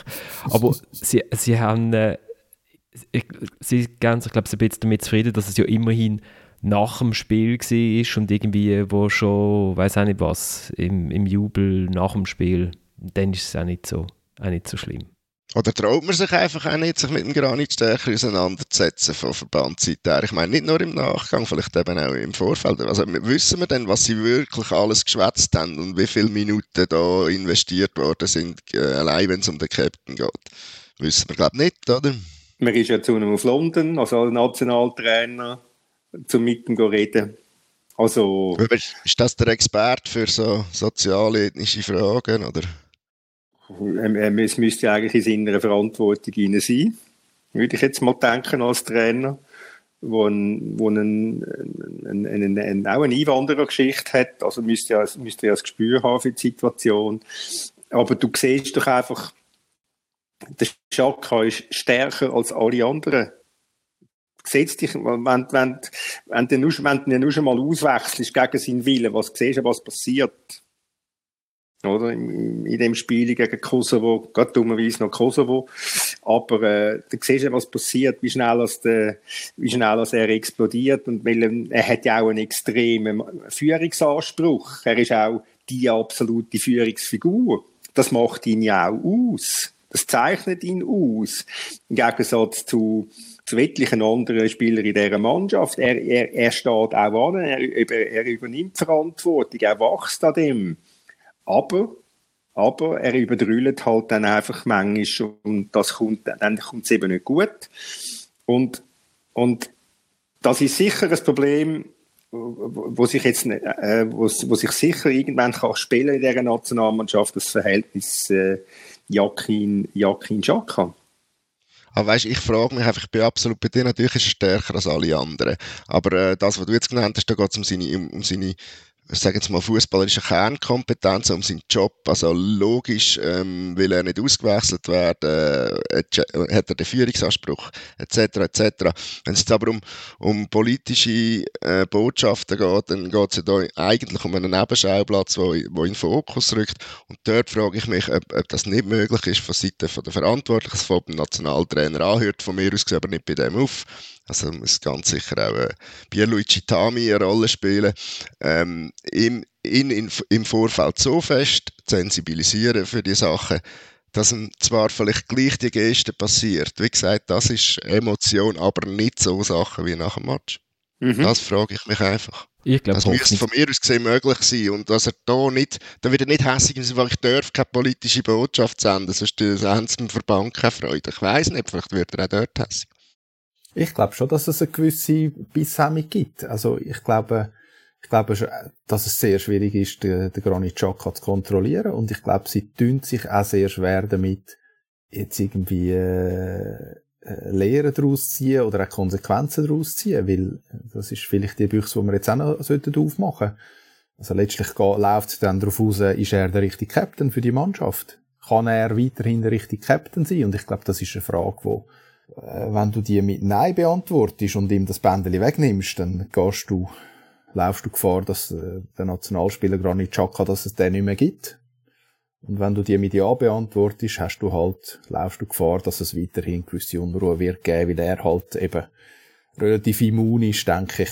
Aber sie, sie haben, äh, sie gehen sich, glaube ich, ein bisschen damit zufrieden, dass es ja immerhin nach dem Spiel war und irgendwie, wo schon, weiß auch nicht was, im, im Jubel nach dem Spiel, dann ist es auch nicht so, auch nicht so schlimm. Oder traut man sich einfach auch nicht, sich mit dem Granit stärker auseinanderzusetzen von Verbandsseite her? Ich meine, nicht nur im Nachgang, vielleicht eben auch im Vorfeld. Also wissen wir denn, was sie wirklich alles geschwätzt haben und wie viele Minuten da investiert worden sind, äh, allein wenn es um den Captain geht? Wissen wir, glaube ich, nicht, oder? Man ist ja zu einem auf London, also als Nationaltrainer zum Mitten reden. Also, ist das der Experte für so soziale, ethnische Fragen, oder? Ähm, ähm, es müsste eigentlich in seiner Verantwortung hinein sein, würde ich jetzt mal denken als Trainer, wo, ein, wo ein, ein, ein, ein, auch eine Einwanderergeschichte hat, also müsste ja, müsste ja das Gespür haben für die Situation. Aber du siehst doch einfach, der Schaka ist stärker als alle anderen setz dich, wenn, wenn, wenn, du, nur, wenn du nur schon mal auswechselst gegen seinen Willen, was siehst du, was passiert? Oder? In, dem Spiel gegen Kosovo, gerade dummerweise noch Kosovo. Aber, äh, da siehst du, was passiert, wie schnell, als der, wie schnell als er explodiert. Und weil er, er hat ja auch einen extremen Führungsanspruch. Er ist auch die absolute Führungsfigur. Das macht ihn ja auch aus. Das zeichnet ihn aus. Im Gegensatz zu, zu etlichen anderen Spielern in dieser Mannschaft. Er, er, er steht auch an, er, er übernimmt Verantwortung, er wächst an dem. Aber, aber er überdrüllt halt dann einfach manchmal und das kommt, dann kommt es eben nicht gut. Und, und das ist sicher ein Problem, wo sich jetzt, äh, wo, sich sicher irgendwann kann spielen in dieser Nationalmannschaft, das Verhältnis äh, Jakin, Jakin Xhaka. Aber weißt, ich frage mich einfach, ich bin absolut bei dir, natürlich ist er stärker als alle anderen. Aber äh, das, was du jetzt genannt hast, da geht es um seine, um, um seine ich sage jetzt mal, fußballerische Kernkompetenz um seinen Job. Also logisch ähm, will er nicht ausgewechselt werden, äh, hat er den Führungsanspruch, etc. etc. Wenn es aber um, um politische äh, Botschaften geht, dann geht es ja eigentlich um einen Nebenschauplatz, wo, wo in den Fokus rückt. Und dort frage ich mich, ob, ob das nicht möglich ist von Seiten der Verantwortlichen, von dem Nationaltrainer anhört, von mir aus aber nicht bei dem auf. Also muss ganz sicher auch äh, Pierluigi Tami eine Rolle spielen. Ähm, ihn, ihn in, im Vorfeld so fest zu sensibilisieren für die Sachen, dass ihm zwar vielleicht gleich die Geste passiert. Wie gesagt, das ist Emotion, aber nicht so Sachen wie nach dem Match. Mhm. Das frage ich mich einfach. Ich glaub, das müsste von mir aus gesehen möglich sein. Und dass er da nicht, da wird er nicht hässlich, weil ich darf keine politische Botschaft senden, sonst haben sie im Verband keine Freude. Ich weiß nicht, vielleicht wird er auch dort hässlich. Ich glaube schon, dass es eine gewisse Bisshemmung gibt. Also ich glaube, ich glaube, dass es sehr schwierig ist, den, den Granit Xhaka zu kontrollieren. Und ich glaube, sie tun sich auch sehr schwer damit, jetzt irgendwie äh, äh Lehren daraus ziehen oder auch Konsequenzen daraus ziehen, weil das ist vielleicht die Büchse, die wir jetzt auch noch sollten aufmachen Also letztlich läuft es dann darauf aus, ist er der richtige Captain für die Mannschaft? Kann er weiterhin der richtige Captain sein? Und ich glaube, das ist eine Frage, die wenn du die mit Nein beantwortest und ihm das Bändeli wegnimmst, dann gehst du, laufst du Gefahr, dass äh, der Nationalspieler Granit Xhaka, dass es den nicht mehr gibt. Und wenn du die mit Ja beantwortest, hast du halt, laufst du Gefahr, dass es weiterhin gewisse Unruhe wird geben, weil er halt eben relativ immun ist, denke ich,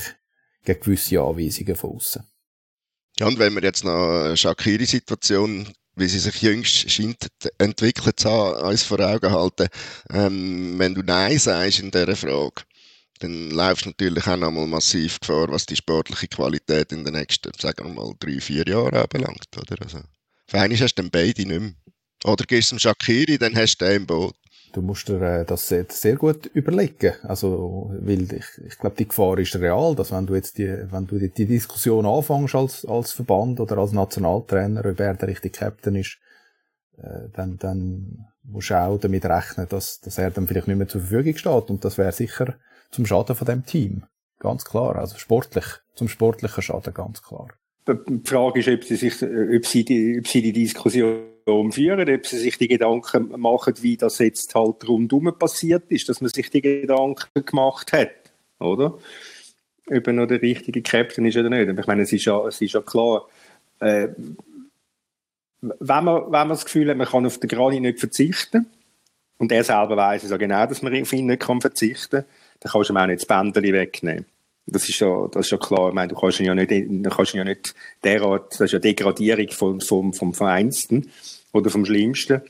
gegen gewisse Anweisungen von außen. Ja, und wenn wir jetzt noch eine Shakiri-Situation wie sie sich jüngst scheint entwickelt zu haben, uns vor Augen halten. Ähm, wenn du Nein sagst in dieser Frage, dann läufst du natürlich auch nochmal massiv Gefahr, was die sportliche Qualität in den nächsten, sagen wir mal, drei, vier Jahren anbelangt. Oder? Also, ist, hast du dann beide nicht mehr. Oder gehst du zum Shakiri, dann hast du den im Boot. Du musst dir äh, das sehr, sehr gut überlegen. Also, weil ich, ich glaube, die Gefahr ist real, dass wenn du jetzt die, wenn du die, Diskussion anfängst als, als Verband oder als Nationaltrainer, ob er der richtige Captain ist, äh, dann, dann musst du auch damit rechnen, dass, dass er dann vielleicht nicht mehr zur Verfügung steht. Und das wäre sicher zum Schaden von dem Team. Ganz klar. Also sportlich, zum sportlichen Schaden, ganz klar. die Frage ist, ob sie, sich, ob, sie die, ob sie die Diskussion führen, ob sie sich die Gedanken machen, wie das jetzt halt rundum passiert ist, dass man sich die Gedanken gemacht hat, oder? Ob er noch der richtige Captain ist oder nicht. ich meine, es ist ja, es ist ja klar, äh, wenn, man, wenn man das Gefühl hat, man kann auf den Grani nicht verzichten, und er selber weiß es ja genau, dass man auf ihn nicht kann verzichten kann, dann kannst du ihm auch nicht das Bändchen wegnehmen. Das ist ja, das ist ja klar. Ich meine, du kannst ihn ja nicht, du kannst ihn ja nicht derart, das ist ja Degradierung vom, vom, vom Feinsten oder vom Schlimmsten.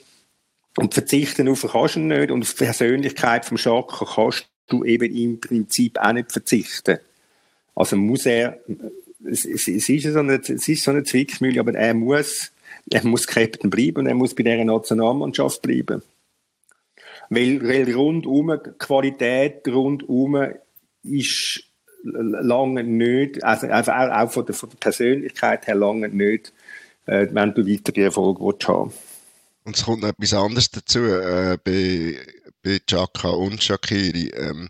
Und verzichten auf kannst du nicht und auf die Persönlichkeit vom Schaka kannst du eben im Prinzip auch nicht verzichten. Also muss er, es, es, es ist so eine, es ist so eine Zwickmühle, aber er muss, er muss Captain bleiben und er muss bei dieser Nationalmannschaft bleiben. Weil, weil rundum, Qualität rundum ist lange nicht, also einfach auch, auch von, der, von der Persönlichkeit her lange nicht, äh, wenn du weitere Erfolge willst haben Und es kommt noch etwas anderes dazu, äh, bei, bei Chaka und Shakiri. Ähm,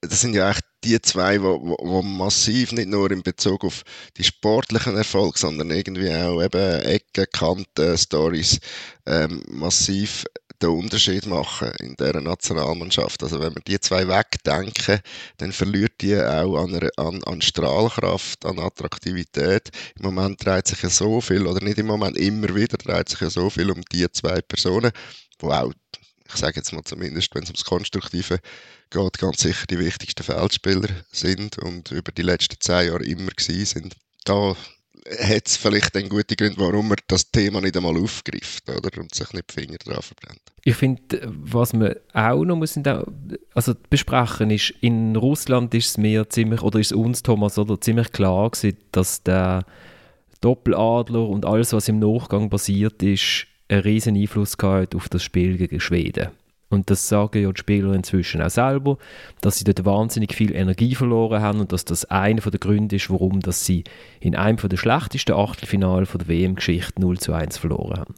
das sind ja echt die zwei, wo, massiv nicht nur in Bezug auf die sportlichen Erfolge, sondern irgendwie auch eben Ecken, Kanten, Stories ähm, massiv den Unterschied machen in dieser Nationalmannschaft. Also wenn wir die zwei wegdenken, dann verliert die auch an, an, an Strahlkraft, an Attraktivität. Im Moment dreht sich ja so viel, oder nicht im Moment, immer wieder dreht sich ja so viel um die zwei Personen, wo auch, ich sage jetzt mal zumindest, wenn es ums Konstruktive geht, ganz sicher die wichtigsten Feldspieler sind und über die letzten zehn Jahre immer gewesen sind. Da hat es vielleicht einen guten Grund, warum man das Thema nicht einmal aufgreift oder? und sich nicht die Finger drauf verbrennt. Ich finde, was man auch noch muss also besprechen ist, in Russland ist es mir ziemlich, oder ist uns, Thomas, oder ziemlich klar gewesen, dass der Doppeladler und alles, was im Nachgang passiert ist, einen riesen Einfluss gehabt auf das Spiel gegen Schweden. Und das sagen ja die Spieler inzwischen auch selber, dass sie dort wahnsinnig viel Energie verloren haben und dass das einer der Gründe ist, warum dass sie in einem der schlechtesten Achtelfinale der WM-Geschichte 0 zu 1 verloren haben.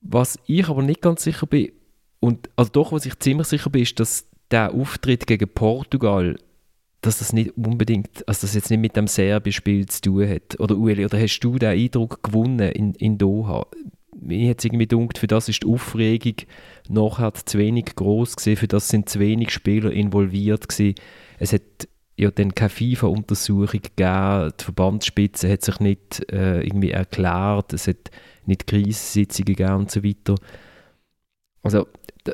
Was ich aber nicht ganz sicher bin, und also doch, was ich ziemlich sicher bin, ist, dass der Auftritt gegen Portugal, dass das nicht unbedingt, also das jetzt nicht mit dem Serbien-Spiel zu tun hat. Oder Ueli, oder hast du den Eindruck gewonnen in, in Doha? Mir hat es irgendwie gedacht, für das ist die Aufregung nachher zu wenig groß gewesen, für das sind zu wenig Spieler involviert gewesen. Es hat ja dann keine FIFA-Untersuchung gegeben, die Verbandsspitze hat sich nicht äh, irgendwie erklärt, es hat nicht Krisensitzungen gegeben und so weiter. Also,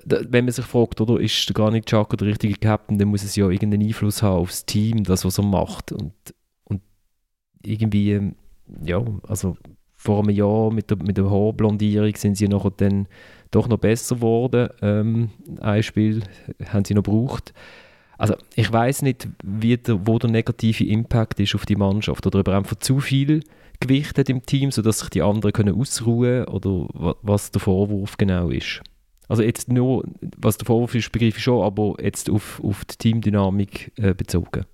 wenn man sich fragt, oder ist der gar nicht Chaka der richtige Captain, dann muss es ja irgendeinen Einfluss haben aufs Team, das, was er macht. Und, und irgendwie, ähm, ja, also vor einem Jahr mit der, mit der Haarblondierung sind sie nachher dann doch noch besser geworden. Ähm, ein Spiel haben sie noch gebraucht. Also ich weiß nicht, wie der, wo der negative Impact ist auf die Mannschaft oder ob er einfach zu viel Gewicht hat im Team, sodass sich die anderen können ausruhen oder was der Vorwurf genau ist. Also jetzt nur, was der Vorwurf ist, begreife ich schon, aber jetzt auf, auf die Teamdynamik äh, bezogen.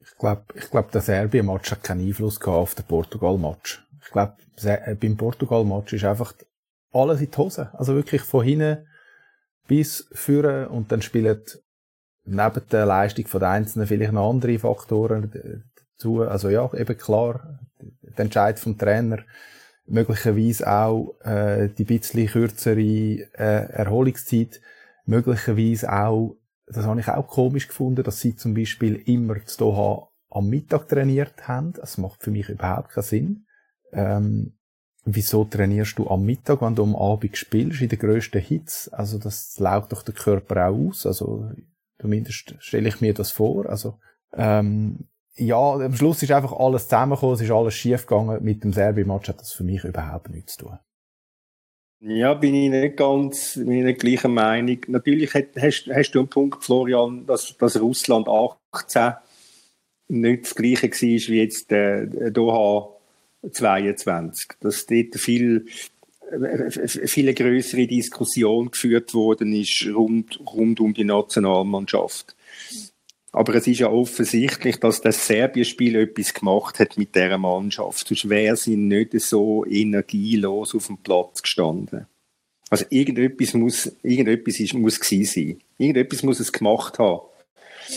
Ich glaube, ich glaub, der Serbien-Match hat keinen Einfluss auf den Portugal-Match. Ich glaube, äh, beim Portugal-Match ist einfach alles in die Hose. Also wirklich von hinten bis führen und dann spielen neben der Leistung den Einzelnen vielleicht noch andere Faktoren dazu. Also ja, eben klar, der Entscheid vom Trainer, möglicherweise auch äh, die bisschen kürzere äh, Erholungszeit, möglicherweise auch, das habe ich auch komisch gefunden, dass sie zum Beispiel immer zu Doha am Mittag trainiert haben. Das macht für mich überhaupt keinen Sinn. Ähm, wieso trainierst du am Mittag, wenn du am Abend spielst, in der grössten Hitze? Also das laugt doch der Körper auch aus. Also zumindest stelle ich mir das vor. Also ähm, ja, am Schluss ist einfach alles zusammengekommen, es ist alles schief gegangen. Mit dem Serbien-Match hat das für mich überhaupt nichts zu tun. Ja, bin ich nicht ganz, bin ich nicht gleicher Meinung. Natürlich hast, hast du einen Punkt, Florian, dass, dass Russland 18 nicht das gleiche war wie jetzt der Doha 22. Dass dort viel, viele größere Diskussion geführt worden ist rund, rund um die Nationalmannschaft. Aber es ist ja offensichtlich, dass das Serbien-Spiel etwas gemacht hat mit dieser Mannschaft. Sonst wäre sie nicht so energielos auf dem Platz gestanden. Also irgendetwas muss, irgendetwas ist, muss gewesen sein. Irgendetwas muss es gemacht haben.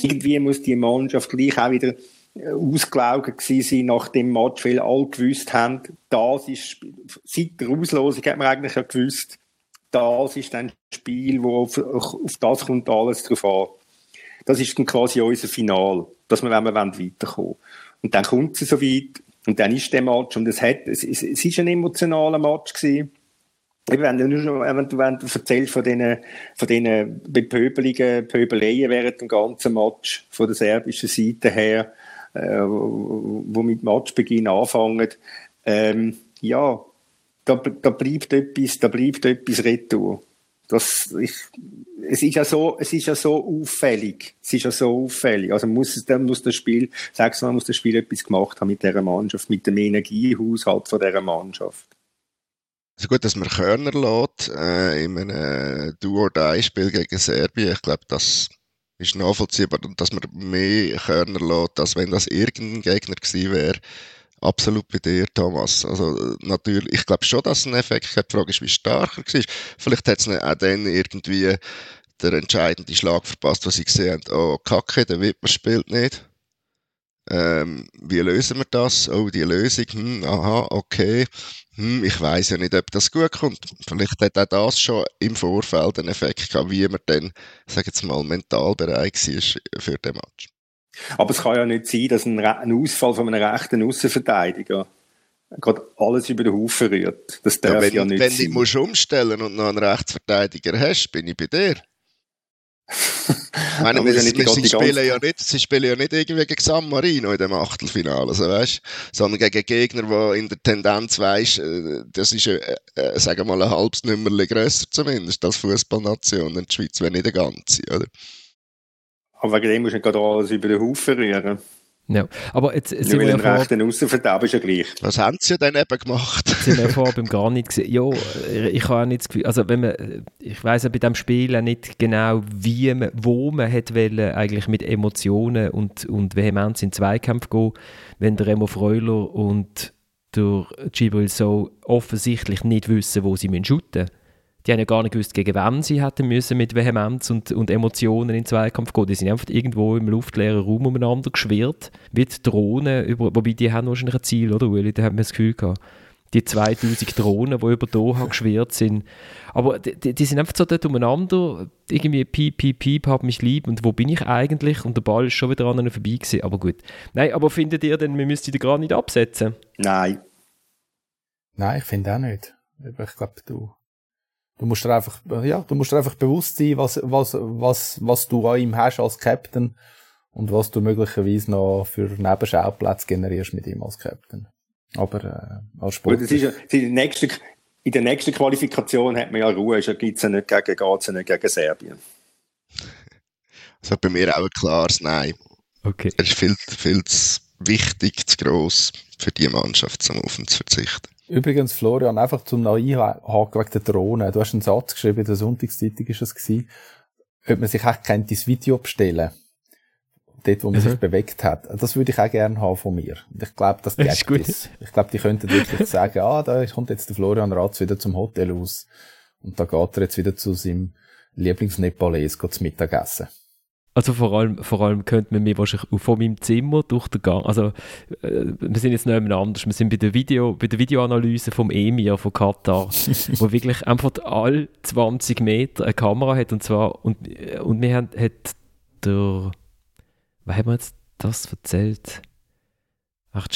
Irgendwie muss die Mannschaft gleich auch wieder ausgelaugt waren nach dem Match, weil alle gewusst haben, das ist, seit der Auslosung hat man eigentlich ja gewusst, das ist das Spiel, wo auf, auf das kommt alles drauf an. Das ist dann quasi unser Final, dass wir, wenn wir weiterkommen wollen. Und dann kommt es so weit, und dann ist der Match, und es hat, es, es, es ist ein emotionaler Match gewesen. Wenn du, nur, wenn du, wenn du erzählst von diesen, von diesen Bepöbelungen, Pöbeleien während dem ganzen Match von der serbischen Seite her, äh, wo mit Matchbeginn anfangen, ähm, ja, da, da bleibt etwas, da bleibt etwas retour. Das, ich, es ist ja so, es ist ja so auffällig. Es ist ja so auffällig. Also muss, dann muss das Spiel, sag's mal, muss das Spiel etwas gemacht haben mit dieser Mannschaft, mit dem Energiehaushalt von dieser Mannschaft. Also gut, dass man Körner lässt, äh, in einem Duo-Die-Spiel gegen Serbien. Ich glaube, das ist nachvollziehbar, dass man mehr Körner lässt, als wenn das irgendein Gegner gewesen wäre. Absolut bei dir, Thomas. Also, natürlich, ich glaube schon, dass es einen Effekt hat. Die Frage ist, wie stark er war. Vielleicht hat es auch dann irgendwie der entscheidende Schlag verpasst, was sie gesehen haben. Oh, Kacke, der Wipper spielt nicht. Ähm, wie lösen wir das? Oh, die Lösung, hm, aha, okay. Hm, ich weiß ja nicht, ob das gut kommt. Vielleicht hat auch das schon im Vorfeld einen Effekt gehabt, wie man dann, sag jetzt mal, mental bereit war für den Match. Aber es kann ja nicht sein, dass ein, ein Ausfall von einem rechten Außenverteidiger gerade alles über den Haufen rührt. Das darf ja, wenn, ja nicht wenn sein. du musst umstellen und noch einen Rechtsverteidiger hast, bin ich bei dir. Meine, wir, ja nicht wir, sie, spielen ja nicht, sie spielen ja nicht irgendwie gegen San Marino in dem Achtelfinale, also weißt, sondern gegen Gegner, die in der Tendenz weißt, äh, das ist, äh, äh, sagen wir mal, ein halbes Nummer grösser zumindest als Fußballnation in der Schweiz, wenn nicht der ganze, oder? Aber wegen dem musst du nicht gerade alles über den Haufen rühren. Ja, aber jetzt sind wir ja vor... rechten Aussenverteidiger ist ja gleich. Was haben sie denn eben gemacht? sind wir vorher beim gar nicht gesehen. Ja, ich habe auch nicht das Gefühl, also wenn man, ich weiß ja bei diesem Spiel auch nicht genau, wie man, wo man hätte wollen, eigentlich mit Emotionen und, und Vehemenz in Zweikampf gehen, wenn der Remo Freuler und der Gibril so offensichtlich nicht wissen, wo sie shooten müssen die haben ja gar nicht gewusst, gegen wen sie hätten müssen mit Vehemenz und, und Emotionen in den Zweikampf gehen. Die sind einfach irgendwo im luftleeren Raum umeinander geschwirrt, wie die Drohnen, über, wobei die haben wahrscheinlich ein Ziel, oder Ueli? Da haben wir das Gefühl gehabt. Die 2000 Drohnen, die über Doha geschwirrt sind. Aber die, die, sind einfach so dort umeinander, irgendwie piep, piep, piep, hab mich lieb und wo bin ich eigentlich? Und der Ball ist schon wieder an ihnen vorbei gewesen. Aber gut. Nein, aber findet ihr denn, wir müssten den gar nicht absetzen? Nein. Nein, ich finde auch nicht. Ich glaube, du Du musst dir einfach, ja, du musst dir einfach bewusst sein, was, was, was, was du an ihm hast als Captain und was du möglicherweise noch für Nebenschauplätze generierst mit ihm als Captain. Aber äh, als Sport. Das ist ja, in, der nächsten, in der nächsten Qualifikation hat man ja Ruhe, ist ja gibt's ja nicht gegen, geht's ja nicht gegen Serbien. Also bei mir auch ein klares Nein. Okay. Es ist viel, viel zu wichtig, zu gross für die Mannschaft, um auf ihn zu verzichten. Übrigens, Florian, einfach zum noch einhaken wegen der Drohne. Du hast einen Satz geschrieben, in der Sonntagszeitung ist es gewesen, ob man sich echt kennt, das Video bestellen. Dort, wo man mhm. sich bewegt hat. Das würde ich auch gerne haben von mir. Und ich glaube, das geht ist gut. Ich glaube, die könnten wirklich sagen, ah, da kommt jetzt der Florian Ratz wieder zum Hotel aus. Und da geht er jetzt wieder zu seinem Lieblings-Nepalese zu Mittagessen. Also vor allem, vor allem könnte man mir wahrscheinlich von meinem Zimmer durch den Gang, also äh, wir sind jetzt nicht mehr anders, wir sind bei der, Video, bei der Videoanalyse vom Emir von Katar, wo wirklich einfach alle 20 Meter eine Kamera hat und zwar, und, und wir haben, hat der, wer hat mir jetzt das erzählt? Ach,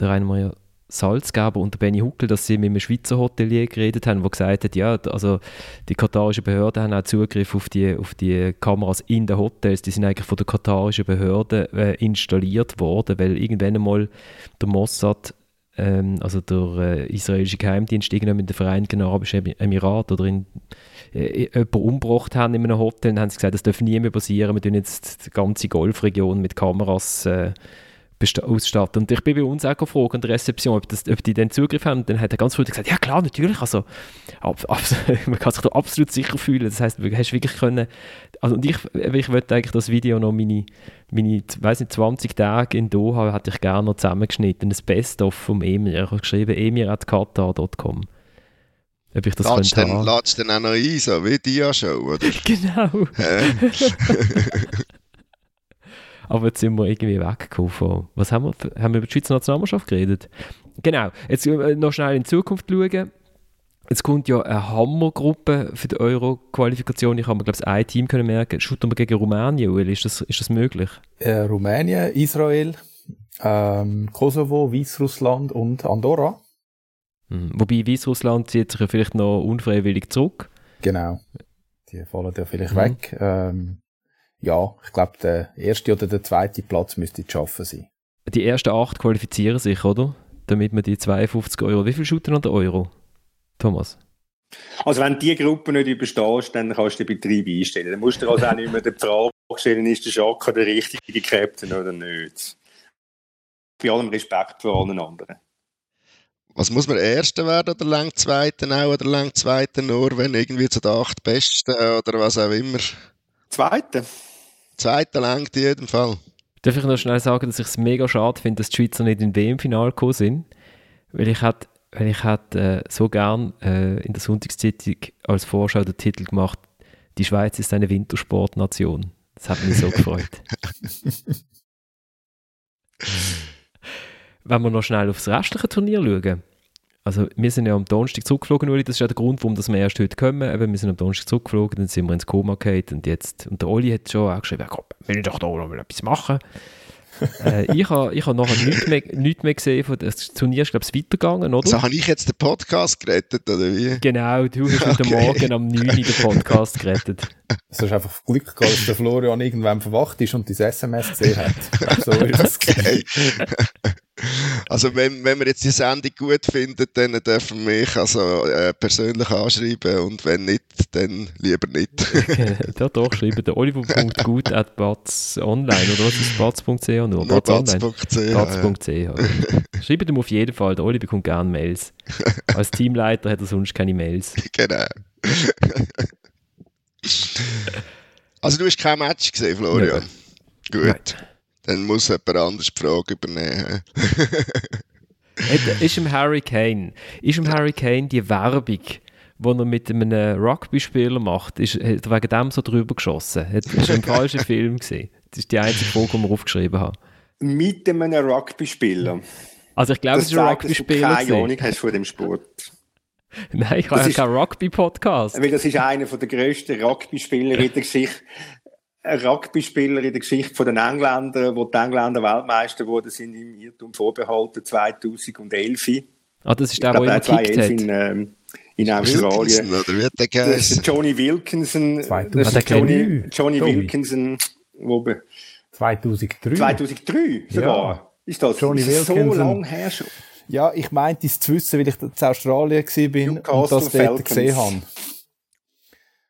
der Rainer Salzgeber und der Benny Huckel, dass sie mit einem Schweizer Hotelier geredet haben, der gesagt hat, ja, also die katarischen Behörden haben auch Zugriff auf die, auf die Kameras in den Hotels, die sind eigentlich von der katarischen Behörde äh, installiert worden, weil irgendwann einmal der Mossad, ähm, also der äh, israelische Geheimdienst, irgendwann in den Vereinigten Arabischen Emiraten oder in äh, jemanden umgebracht haben in einem Hotel, dann haben sie gesagt, das darf nie mehr passieren, wir tun jetzt die ganze Golfregion mit Kameras äh, ausstatten. Und ich bin bei uns auch gefragt an der Rezeption, ob, das, ob die den Zugriff haben. Dann hat er ganz früh gesagt, ja klar, natürlich. Also, ab, ab, man kann sich da absolut sicher fühlen. Das heißt, du hast wirklich können, also und ich, ich wollte eigentlich das Video noch meine, meine weiß nicht, 20 Tage in Doha, hätte ich gerne noch zusammengeschnitten. Das Best-of vom Emir. Ich habe geschrieben, emir.qatar.com. Ob ich das ladst könnte dann, Ladst dann auch noch ein, so wie Dia-Show, oder? genau. Aber jetzt sind wir irgendwie weggekommen von, was haben wir, haben wir über die Schweizer Nationalmannschaft geredet? Genau, jetzt äh, noch schnell in die Zukunft schauen. Jetzt kommt ja eine Hammergruppe für die Euro-Qualifikation. Ich habe mir, glaube ich, ein Team können merken. Shooten wir gegen Rumänien, Ueli? Ist das, ist das möglich? Äh, Rumänien, Israel, ähm, Kosovo, Weißrussland und Andorra. Hm. Wobei Weißrussland zieht sich ja vielleicht noch unfreiwillig zurück. Genau. Die fallen ja vielleicht mhm. weg. Ähm, ja, ich glaube, der erste oder der zweite Platz müsste zu schaffen sein. Die ersten acht qualifizieren sich, oder? Damit man die 52 Euro. Wie viel shooten an der Euro? Thomas? Also wenn du die Gruppe nicht überstehst, dann kannst du den Betrieb einstellen. Dann musst du also auch nicht mehr die Frage stellen, ist der Schaka der richtige Captain oder nicht. Bei allem Respekt vor allen anderen. Was muss man Erster werden oder lang Zweiten auch oder lang Zweiten nur, wenn irgendwie zu den acht Besten oder was auch immer? Zweiten. Zweiten langt in jedem Fall. Darf ich noch schnell sagen, dass ich es mega schade finde, dass die Schweizer nicht in WM-Final gekommen sind? Weil ich hätte weil ich hätte äh, so gern äh, in der Sonntagszeitung als Vorschau den Titel gemacht, die Schweiz ist eine Wintersportnation. Das hat mich so gefreut. Wenn wir noch schnell aufs restliche Turnier schauen, also wir sind ja am Donnerstag zurückgeflogen, Uli, das ist ja der Grund, warum wir erst heute kommen. Eben, wir sind am Donnerstag zurückgeflogen, dann sind wir ins Koma gefallen und jetzt, und der Oli hat schon auch geschrieben, komm, will ich doch da noch mal etwas machen äh, ich habe ich ha nachher nichts mehr, nichts mehr gesehen von das Turnier ist glaube ich weitergegangen, oder? So habe ich jetzt den Podcast gerettet, oder wie? Genau, du hast heute okay. Morgen am 9 Uhr den Podcast gerettet. Es ist einfach Glück gehabt, dass der Florian irgendwann verwacht ist und dein SMS gesehen hat. So ist es. Okay. Also wenn, wenn wir jetzt die Sendung gut finden, dann dürfen wir mich also äh, persönlich anschreiben und wenn nicht, dann lieber nicht. ja doch, schreiben der oliver.gut at batz online oder was ist batz.ch nur? Batz.ch Batz.ch ja. Schreibt ihm auf jeden Fall, der Oli bekommt gerne Mails. Als Teamleiter hat er sonst keine Mails. Genau. Also du hast kein Match gesehen, Florian? Ja. Gut. Nein. Dann muss jemand anders die Frage übernehmen. ist im Harry Kane, ist im Harry Kane die Werbung, die er mit einem Rugby-Spieler macht, ist, hat er wegen dem so drüber geschossen? Das ist ein falscher Film gesehen. Das ist die einzige Frage, die wir aufgeschrieben haben. Mit einem Rugby-Spieler? Also ich glaube, es ist ein Rugby-Spieler. Ich keine Ahnung hast von dem Sport. Nein, ich habe ja keinen Rugby-Podcast. Weil das ist einer der grössten Rugby-Spieler in der Geschichte Rugby-Spieler in der Geschichte von den Engländern, wo die Engländer Weltmeister wurden, sind im Irrtum vorbehalten 2011. Ah, das ist der, der immer gekickt hat. In, ähm, in Australien. Der das ist Johnny Wilkinson. Das ist Johnny, Johnny Wilkinson. Wo 2003. 2003 sogar. Ja. Ist das, Johnny ist so lange her schon? Ja, ich meinte es zu wissen, weil ich in Australien war und das dort gesehen habe.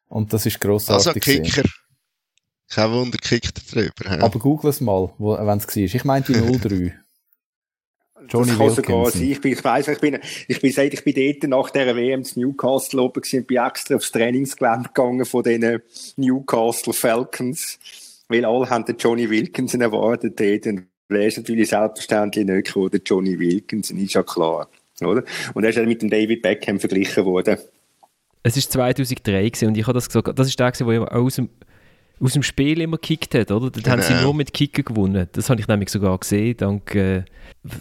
Und das ist grossartig. Also Kicker. Gewesen. Kein Wunder, kickt drüber. Ja. Aber google es mal, wenn es war. Ich meinte 03. Johnny das kann sogar sein. Ich, bin, ich weiss, ich bin, ich bin, seit ich bin dort nach der WM zu Newcastle oben gewesen, bin extra aufs Trainingsgelände gegangen von den Newcastle Falcons, weil alle haben den Johnny Wilkinson erwartet dort und der ist natürlich selbstverständlich nicht gekommen, der Johnny Wilkinson, ist ja klar, oder? Und er ist dann mit dem David Beckham verglichen worden. Es war 2003 und ich habe das gesagt, das ist der, der aus dem aus dem Spiel immer gekickt hat, oder? Dann genau. haben sie genau. nur mit Kicken gewonnen. Das habe ich nämlich sogar gesehen, dank äh,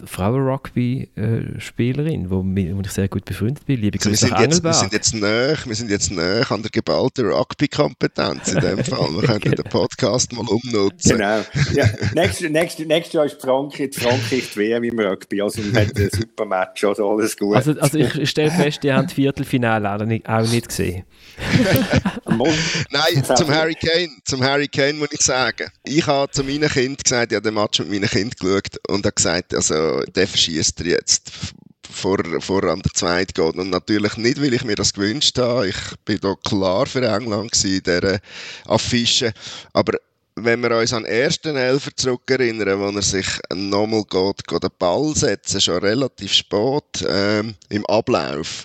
Frauen-Rugby-Spielerin, wo, wo ich sehr gut befreundet bin. Liebe Grüße nach Engelberg. Wir sind jetzt näher, wir sind jetzt näher an der geballten Rugby-Kompetenz in dem Fall. Wir könnten den Podcast mal umnutzen. Genau. Ja, nächstes, nächstes, nächstes Jahr ist Frankreich, Frankreich die WM im Rugby, also wir haben ein super Match, also alles gut. Also, also ich stelle fest, ihr habt das Viertelfinale auch nicht, auch nicht gesehen. Nein, zum Harry Kane, zum Harry Kane muss ich sagen. Ich habe zu meinen Kindern gesagt, ich habe den Match mit meinen Kindern geschaut und habe gesagt, also der verschießt er jetzt vor, vor an der Zweite geht. Und natürlich nicht, weil ich mir das gewünscht habe. Ich bin da klar für England gewesen, in dieser Affische. Aber wenn wir uns an den ersten Elfer zurückerinnern, wo er sich nochmal geht, geht den Ball setzen, schon relativ spät ähm, im Ablauf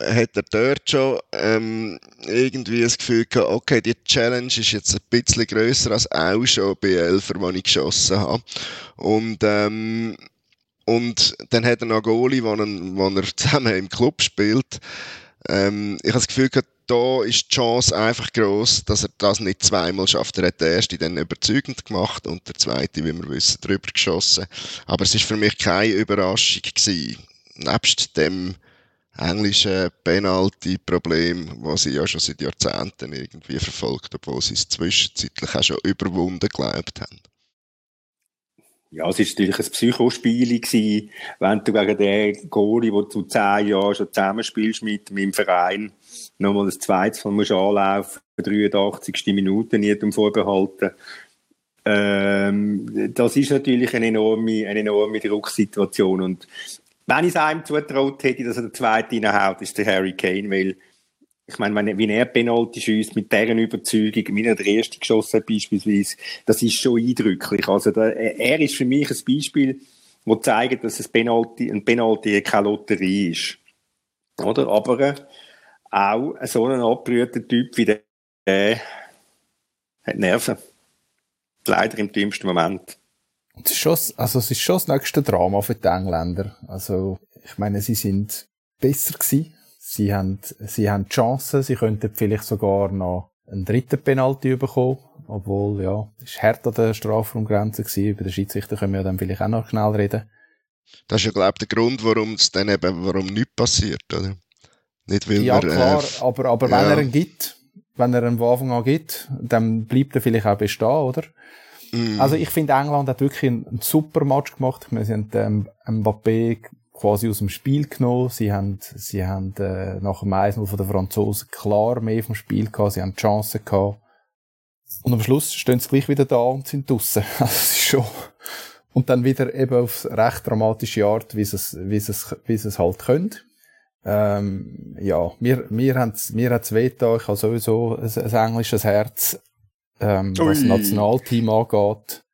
hat er dort schon ähm, irgendwie das Gefühl gehabt, okay, die Challenge ist jetzt ein bisschen grösser als auch schon bei Elfer, die ich geschossen habe. Und, ähm, und dann hat er noch Goalie, wo er, wo er zusammen im Club spielt. Ähm, ich habe das Gefühl gehabt, da ist die Chance einfach groß, dass er das nicht zweimal schafft. Er hat den ersten dann überzeugend gemacht und der zweite, wie wir wissen, drüber geschossen. Aber es ist für mich keine Überraschung gewesen. Nebst dem englischen Penalty-Problem, was sie ja schon seit Jahrzehnten irgendwie verfolgt, obwohl sie es zwischenzeitlich auch schon überwunden geglaubt haben. Ja, es war natürlich ein Psychospiel gewesen, wenn du gegen den Goalie, den du zehn Jahre schon zusammenspielst mit meinem Verein, nochmal das zweite Mal musst anlaufen, 83. Minute nicht um vorbehalten. Ähm, das ist natürlich eine enorme, eine enorme Drucksituation und wenn ich es einem zutraut hätte, dass er den zweiten reinhaut, ist der Harry Kane, weil ich meine, wenn, wie er Penalty schießt mit deren Überzeugung, wie er der erste geschossen hat beispielsweise, das ist schon eindrücklich. Also da, er ist für mich ein Beispiel, das zeigt, dass ein Penalty, ein Penalty keine Lotterie ist. Oder? Aber äh, auch so ein abgerührter Typ wie der, äh, hat Nerven. Leider im dümmsten Moment. Es ist, schon, also es ist schon das nächste Drama für die Engländer. Also, ich meine, sie sind besser gewesen. Sie haben, sie haben die Chance, sie könnten vielleicht sogar noch einen dritten Penalty bekommen. Obwohl, ja, es war hart an der Strafraumgrenze gewesen. Über den Schiedsrichter können wir ja dann vielleicht auch noch schnell reden. Das ist ja, glaube ich, der Grund, warum es dann eben, warum nichts passiert, oder? Nicht, weil ja, wir, klar, äh, aber, aber ja. wenn er ihn gibt, wenn er ihn von Anfang an gibt, dann bleibt er vielleicht auch bestehen, oder? Mm, Also ich finde, England hat wirklich einen, super Match gemacht. Ich meine, sie haben ähm, Mbappé quasi aus dem Spiel genommen. Sie haben, sie haben äh, nach dem 1 von den Franzosen klar mehr vom Spiel gehabt. Sie haben Chancen gehabt. Und am Schluss stehen sie gleich wieder da und sind draussen. Also es ist schon... Und dann wieder eben auf recht dramatische Art, wie sie es, wie sie es, wie sie es halt können. Ähm, ja, mir, mir hat's, mir weh da. Ich habe sowieso ein, ein englisches Herz, ähm, was das. Nationalteam angeht.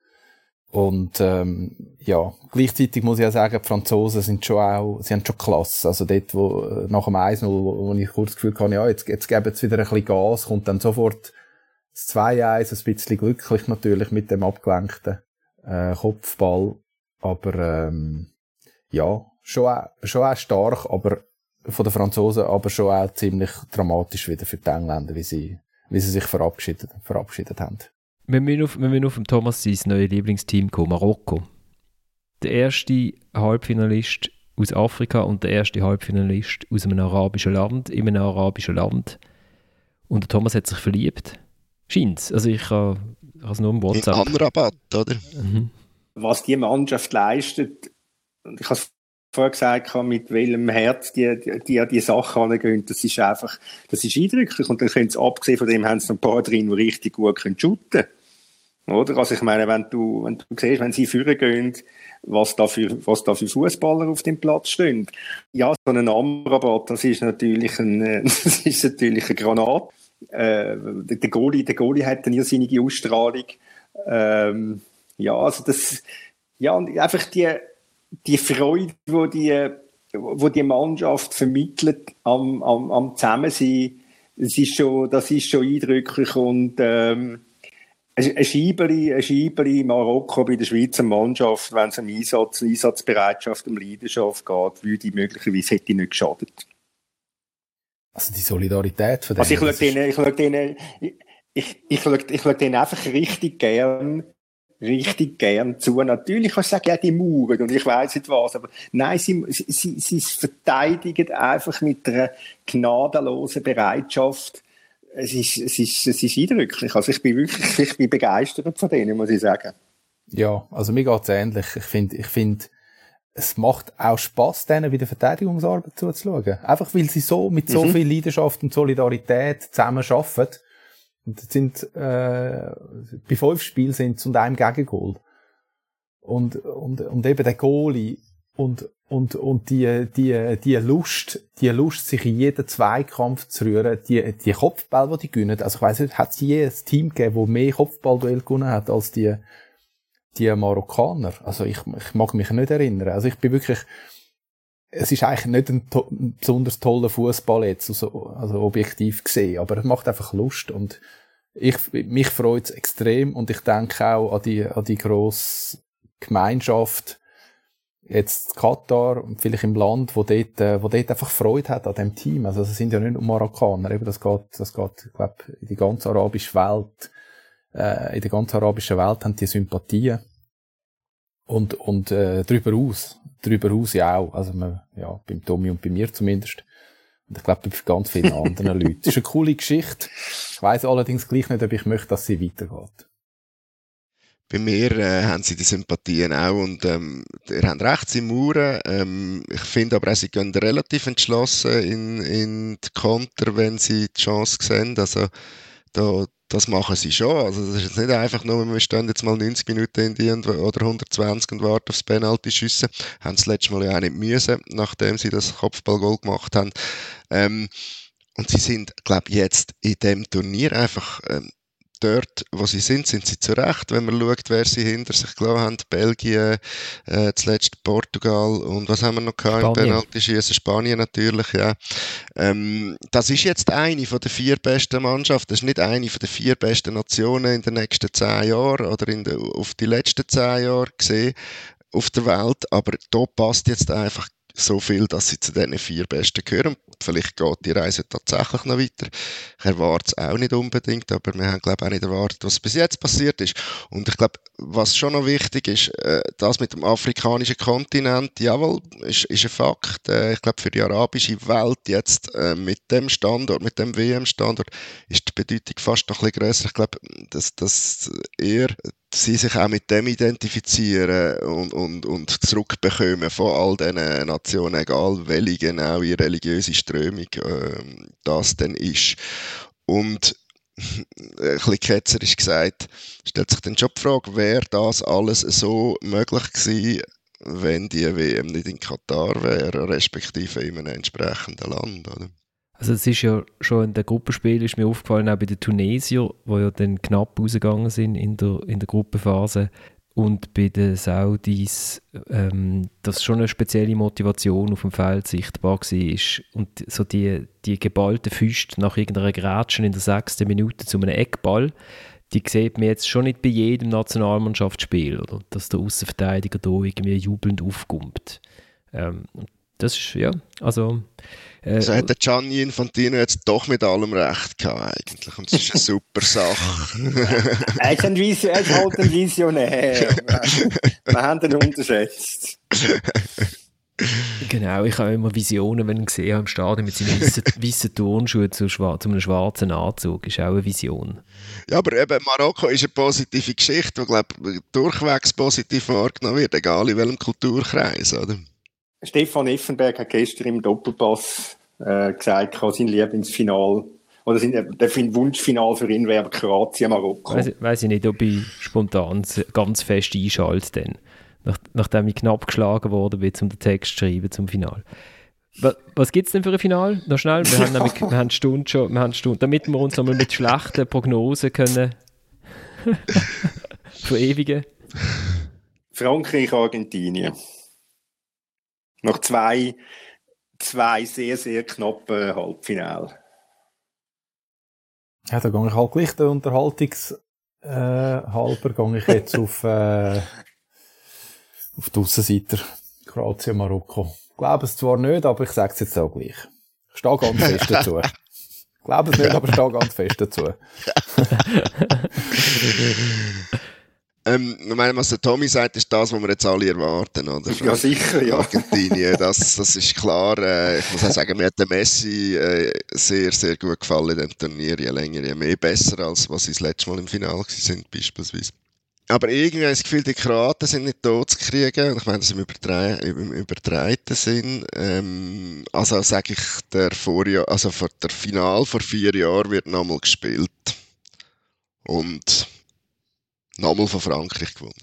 Und, ähm, ja, gleichzeitig muss ich auch sagen, die Franzosen sind schon auch, sie haben schon Klasse. Also dort, wo, nach dem 1-0, wo, wo ich kurz das Gefühl hatte, ja, jetzt, jetzt geben sie wieder ein bisschen Gas, kommt dann sofort das 2-1, ein bisschen glücklich natürlich mit dem abgelenkten, äh, Kopfball. Aber, ähm, ja, schon auch, schon auch stark, aber von den Franzosen, aber schon auch ziemlich dramatisch wieder für die Engländer, wie sie, wie sie sich verabschiedet, verabschiedet haben. Wir müssen auf, wir müssen auf dem Thomas sein neues Lieblingsteam kommen, Marokko. Der erste Halbfinalist aus Afrika und der erste Halbfinalist aus einem arabischen Land, in einem arabischen Land. Und der Thomas hat sich verliebt. Scheint's. Also ich habe es nur im in WhatsApp. Amrabat, oder? Mhm. was die Mannschaft leistet, und ich habe es vorher gesagt, mit welchem Herz die, die, die Sachen angehen, das ist einfach, das ist eindrücklich. Und dann können sie, abgesehen von dem, haben sie noch ein paar drin, die richtig gut können shooten Oder? Also ich meine, wenn du, wenn du siehst, wenn sie führen gehen, was da für, was da für Fußballer auf dem Platz stehen. Ja, so ein Amrabat, das ist natürlich ein, das ist natürlich eine Granate. Äh, der, der Goalie, der Goalie hat eine irrsinnige Ausstrahlung. Ähm, ja, also das, ja, und einfach die, die Freude, wo die, wo die Mannschaft vermittelt am, am, am Zusammensein, das ist schon, das ist schon eindrücklich und, ähm, ein Scheiberi in Marokko bei der Schweizer Mannschaft, wenn es um Einsatz, Einsatzbereitschaft, um Leidenschaft geht, würde möglicherweise hätte nicht geschadet. Also die Solidarität von denen. Also ich schaue denen, ich schaue denen, ich, ich, ich, schaue, ich schaue denen einfach richtig gern, richtig gern zu. Natürlich kannst du sagen, ja, die mauern und ich weiss nicht was, aber nein, sie, sie, sie, sie verteidigen einfach mit einer gnadenlosen Bereitschaft. Es ist, es ist, es ist eindrücklich. Also ich bin wirklich, ich bin begeistert von denen, muss ich sagen. Ja, also mir geht's ähnlich. Ich finde, ich finde, es macht auch Spaß, denen bei der Verteidigungsarbeit zuzuschauen. Einfach weil sie so mit so Mhm. viel Leidenschaft und Solidarität zusammen arbeiten. Und das sind äh, bei fünf Spielen sind es und einem Gegengol. Und, und, und eben der Goalie und, und, und die, die, die Lust, die Lust, sich in jeden Zweikampf zu rühren, die, die Kopfball, die die gewinnen. Also ich weiss nicht, hat es je ein Team gegeben, das mehr Kopfballduell gewonnen hat als die, die Marokkaner. Also ich, ich mag mich nicht erinnern. Also ich bin wirklich, es ist eigentlich nicht ein, to ein besonders toller Fußball jetzt, also, also objektiv gesehen, aber es macht einfach Lust und ich, mich freut es extrem und ich denke auch an die, an die grosse Gemeinschaft jetzt Katar und vielleicht im Land, wo dort, äh, wo dort einfach Freude hat an dem Team. Also es sind ja nicht nur Marokkaner, eben das geht, das geht, ich glaube, in die ganze arabische Welt, äh, in der ganzen arabischen Welt haben die Sympathien. Und, und äh, darüber aus, darüber aus ja auch, also man, ja, beim Tommy und bei mir zumindest. Und ich glaube, bei ganz vielen anderen Leuten. Das ist eine coole Geschichte. Ich weiß allerdings gleich nicht, ob ich möchte, dass sie weitergeht. Bei mir äh, haben sie die Sympathien auch und ähm, ihr habt recht, sie mauern. Ähm, ich finde aber auch, sie gehen relativ entschlossen in, in die Konter, wenn sie die Chance sehen. Also da, das machen sie schon. Also das ist jetzt nicht einfach nur, wir stehen jetzt mal 90 Minuten in die oder 120 und warten aufs Penalty schiessen. Haben sie letztes Mal ja auch nicht müssen, nachdem sie das Kopfballgoal gemacht haben. Ähm, und sie sind, glaube ich, jetzt in dem Turnier einfach ähm, dort, wo sie sind, sind sie zurecht. Wenn man schaut, wer sie hinter sich gelassen haben, Belgien, äh, zuletzt Portugal und was haben wir noch gehabt Spanien. im Penalty-Schießen? Spanien natürlich, ja. Ähm, das ist jetzt eine von den vier besten Mannschaften. Das ist nicht eine von den vier besten Nationen in den nächsten zehn Jahren oder in der, auf die letzten zehn Jahre gesehen auf der Welt, aber da passt jetzt einfach so viel, dass sie zu den vier Besten gehören. Vielleicht geht die Reise tatsächlich noch weiter. Ich erwarte es auch nicht unbedingt, aber wir haben, glaube ich, auch nicht erwartet, was bis jetzt passiert ist. Und ich glaube, was schon noch wichtig ist, äh, das mit dem afrikanischen Kontinent, jawohl, ist, ist ein Fakt. Äh, ich glaube, für die arabische Welt jetzt äh, mit dem Standort, mit dem WM-Standort, ist die Bedeutung fast noch ein bisschen grösser. Ich glaube, dass, dass eher sie sich auch mit dem identifizieren und, und, und zurückbekommen von all diesen Nationen, egal welche genau ihre religiöse Strömung äh, das denn ist. Und ein bisschen ketzerisch gesagt, stellt sich dann schon die Frage, wäre das alles so möglich gewesen, wenn die WM nicht in Katar wäre, respektive in einem entsprechenden Land, oder? Also es ist ja schon in der Gruppenspiel ist mir aufgefallen, auch bei den Tunesier, die ja dann knapp rausgegangen sind in der, in der Gruppenphase und bei den Saudis, ähm, dass schon eine spezielle Motivation auf dem Feld sichtbar war und so die, die geballte Füße nach irgendeiner Grätschen in der sechsten Minute zu einem Eckball, die sieht man jetzt schon nicht bei jedem Nationalmannschaftsspiel, oder? dass der Außenverteidiger da irgendwie jubelnd aufkommt. Ähm, das ist, ja, also also hat der Gianni Infantino jetzt doch mit allem recht gehabt eigentlich und das ist eine super Sache. er, ist ein Vision, er ist halt ein Visionär. Wir haben ihn unterschätzt. Genau, ich habe immer Visionen, wenn ich sehe im Stadion mit seinen weißen, weißen Turnschuhen zu, zu einem schwarzen Anzug. Ist auch eine Vision. Ja, aber eben Marokko ist eine positive Geschichte, die, glaube ich, durchwegs positiv wahrgenommen wird, egal in welchem Kulturkreis, oder? Stefan Effenberg hat gestern im Doppelpass äh, gesagt, sein Lieblingsfinal oder sein, der Wunschfinal für ihn wäre Kroatien-Marokko. Weiß, weiß ich nicht, ob ich spontan ganz fest einschalte, dann, nach, nachdem ich knapp geschlagen wurde, bin, um den Text zu schreiben zum Final. Was, was gibt es denn für ein Final? Noch schnell, wir haben nämlich wir haben Stunde schon, wir haben Stunde, damit wir uns nochmal mit schlechten Prognosen können verewigen. Frankreich, Argentinien. Nach zwei, zwei sehr, sehr knappen Halbfinale. Ja, da gehe ich halt gleich der Unterhaltungs äh, halber gehe ich jetzt auf, äh, auf die Aussenseiter Kroatien, Marokko. Ich glaube es zwar nicht, aber ich sage es jetzt auch gleich. Ich stehe ganz fest dazu. Ich glaube es nicht, aber ich stehe ganz fest dazu. Ähm, ich meine, was der Tommy sagt, ist das, was wir jetzt alle erwarten, oder? Ja, sicher, ja. Argentinien, das, das ist klar. Äh, ich muss auch sagen, mir hat der Messi äh, sehr, sehr gut gefallen in dem Turnier. Je länger, je mehr besser, als was sie das letzte Mal im Finale sind, beispielsweise. Aber irgendwie habe ich das Gefühl, die Kroaten sind nicht tot zu kriegen. Ich meine, das im, Übertre im übertreiten Sinn. Ähm, also sage ich, der Vorjahr, also vor der Final vor vier Jahren wird nochmal gespielt. Und nochmal von Frankreich gewonnen.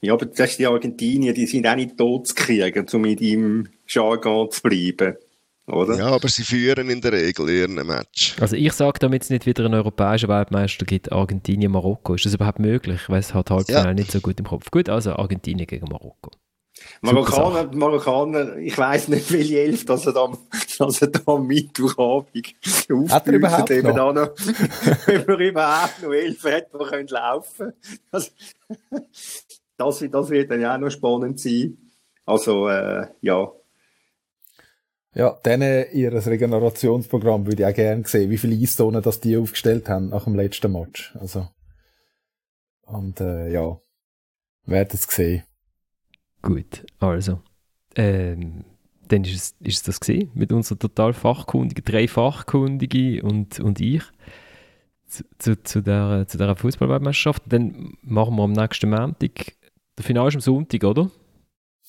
Ja, aber das ist die Argentinier, die sind auch nicht tot zu kriegen, um mit ihm Jargon zu bleiben. Oder? Ja, aber sie führen in der Regel ihren Match. Also ich sage, damit es nicht wieder einen europäischen Weltmeister gibt, Argentinien, Marokko. Ist das überhaupt möglich? Weil es hat halt ja. nicht so gut im Kopf. Gut, also Argentinien gegen Marokko. Marokkaner, Marokkaner, ich weiss nicht, welche Elf, dass er da, dass er da am Mittwochabend Hat er überhaupt eben noch? noch wenn wir überhaupt noch elf hätten, die können laufen. Also, das, das wird dann ja auch noch spannend sein. Also, äh, ja. Ja, dann ihr Regenerationsprogramm würde ich auch gerne sehen, wie viele Eiszonen das die aufgestellt haben nach dem letzten Match. Also, und äh, ja, werden es sehen. Gut, also. Ähm, dann ist es, ist es das gesehen mit unserer total fachkundigen, drei Fachkundige und, und ich zu, zu, zu der, zu der Fußballweltmeisterschaft. Dann machen wir am nächsten Montag, der Finale ist am Sonntag, oder?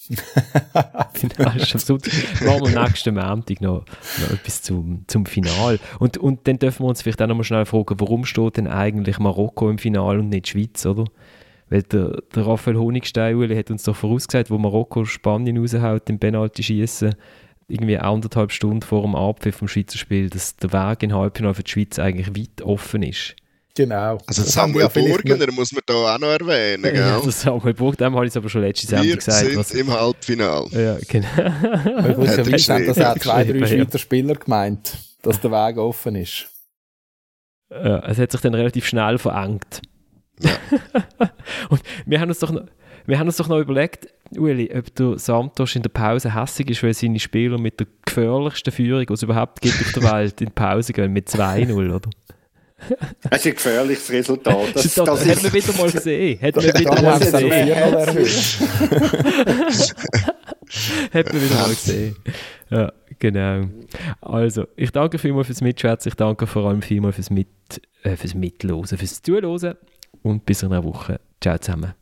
Finale ist am Sonntag. Machen wir am nächsten Montag noch, noch etwas zum, zum Final. Und, und dann dürfen wir uns vielleicht auch noch mal schnell fragen, warum steht denn eigentlich Marokko im Finale und nicht die Schweiz, oder? Weil der, der Raphael Honigstein hat uns doch vorausgesagt, wo Marokko Spanien raushaut im Penalty schießen irgendwie anderthalb Stunden vor dem Abpfiff vom Schweizer Spiel, dass der Weg in Halbfinale für die Schweiz eigentlich weit offen ist. Genau. Also Samuel Burgener muss man da auch noch erwähnen, gell? Ja, das Samuel Burgener, dem habe ich es aber schon letztes Jahr gesagt. Wir sind was... im Halbfinale. Ja, genau. Möglicherweise haben das auch zwei, drei Schweizer Spieler gemeint, dass der Weg offen ist. Ja, es hat sich dann relativ schnell verengt. Ja. Und wir haben uns doch noch, wir haben uns doch noch überlegt, Ueli, ob der Santos in der Pause hässig ist, weil seine Spieler mit der gefährlichsten Führung, die es überhaupt gibt auf der Welt, in die Pause gehen mit 2-0, oder? Das ist ein gefährliches Resultat. Das, das, das, hat man wieder mal gesehen. Hat man wieder mal gesehen. hat man wieder mal gesehen. Ja, genau. Also, ich danke vielmals fürs Mitschwätzen. Ich danke vor allem vielmals fürs, Mit, äh, fürs Mitlosen, fürs Zuhören und bis in einer Woche. Ciao zusammen.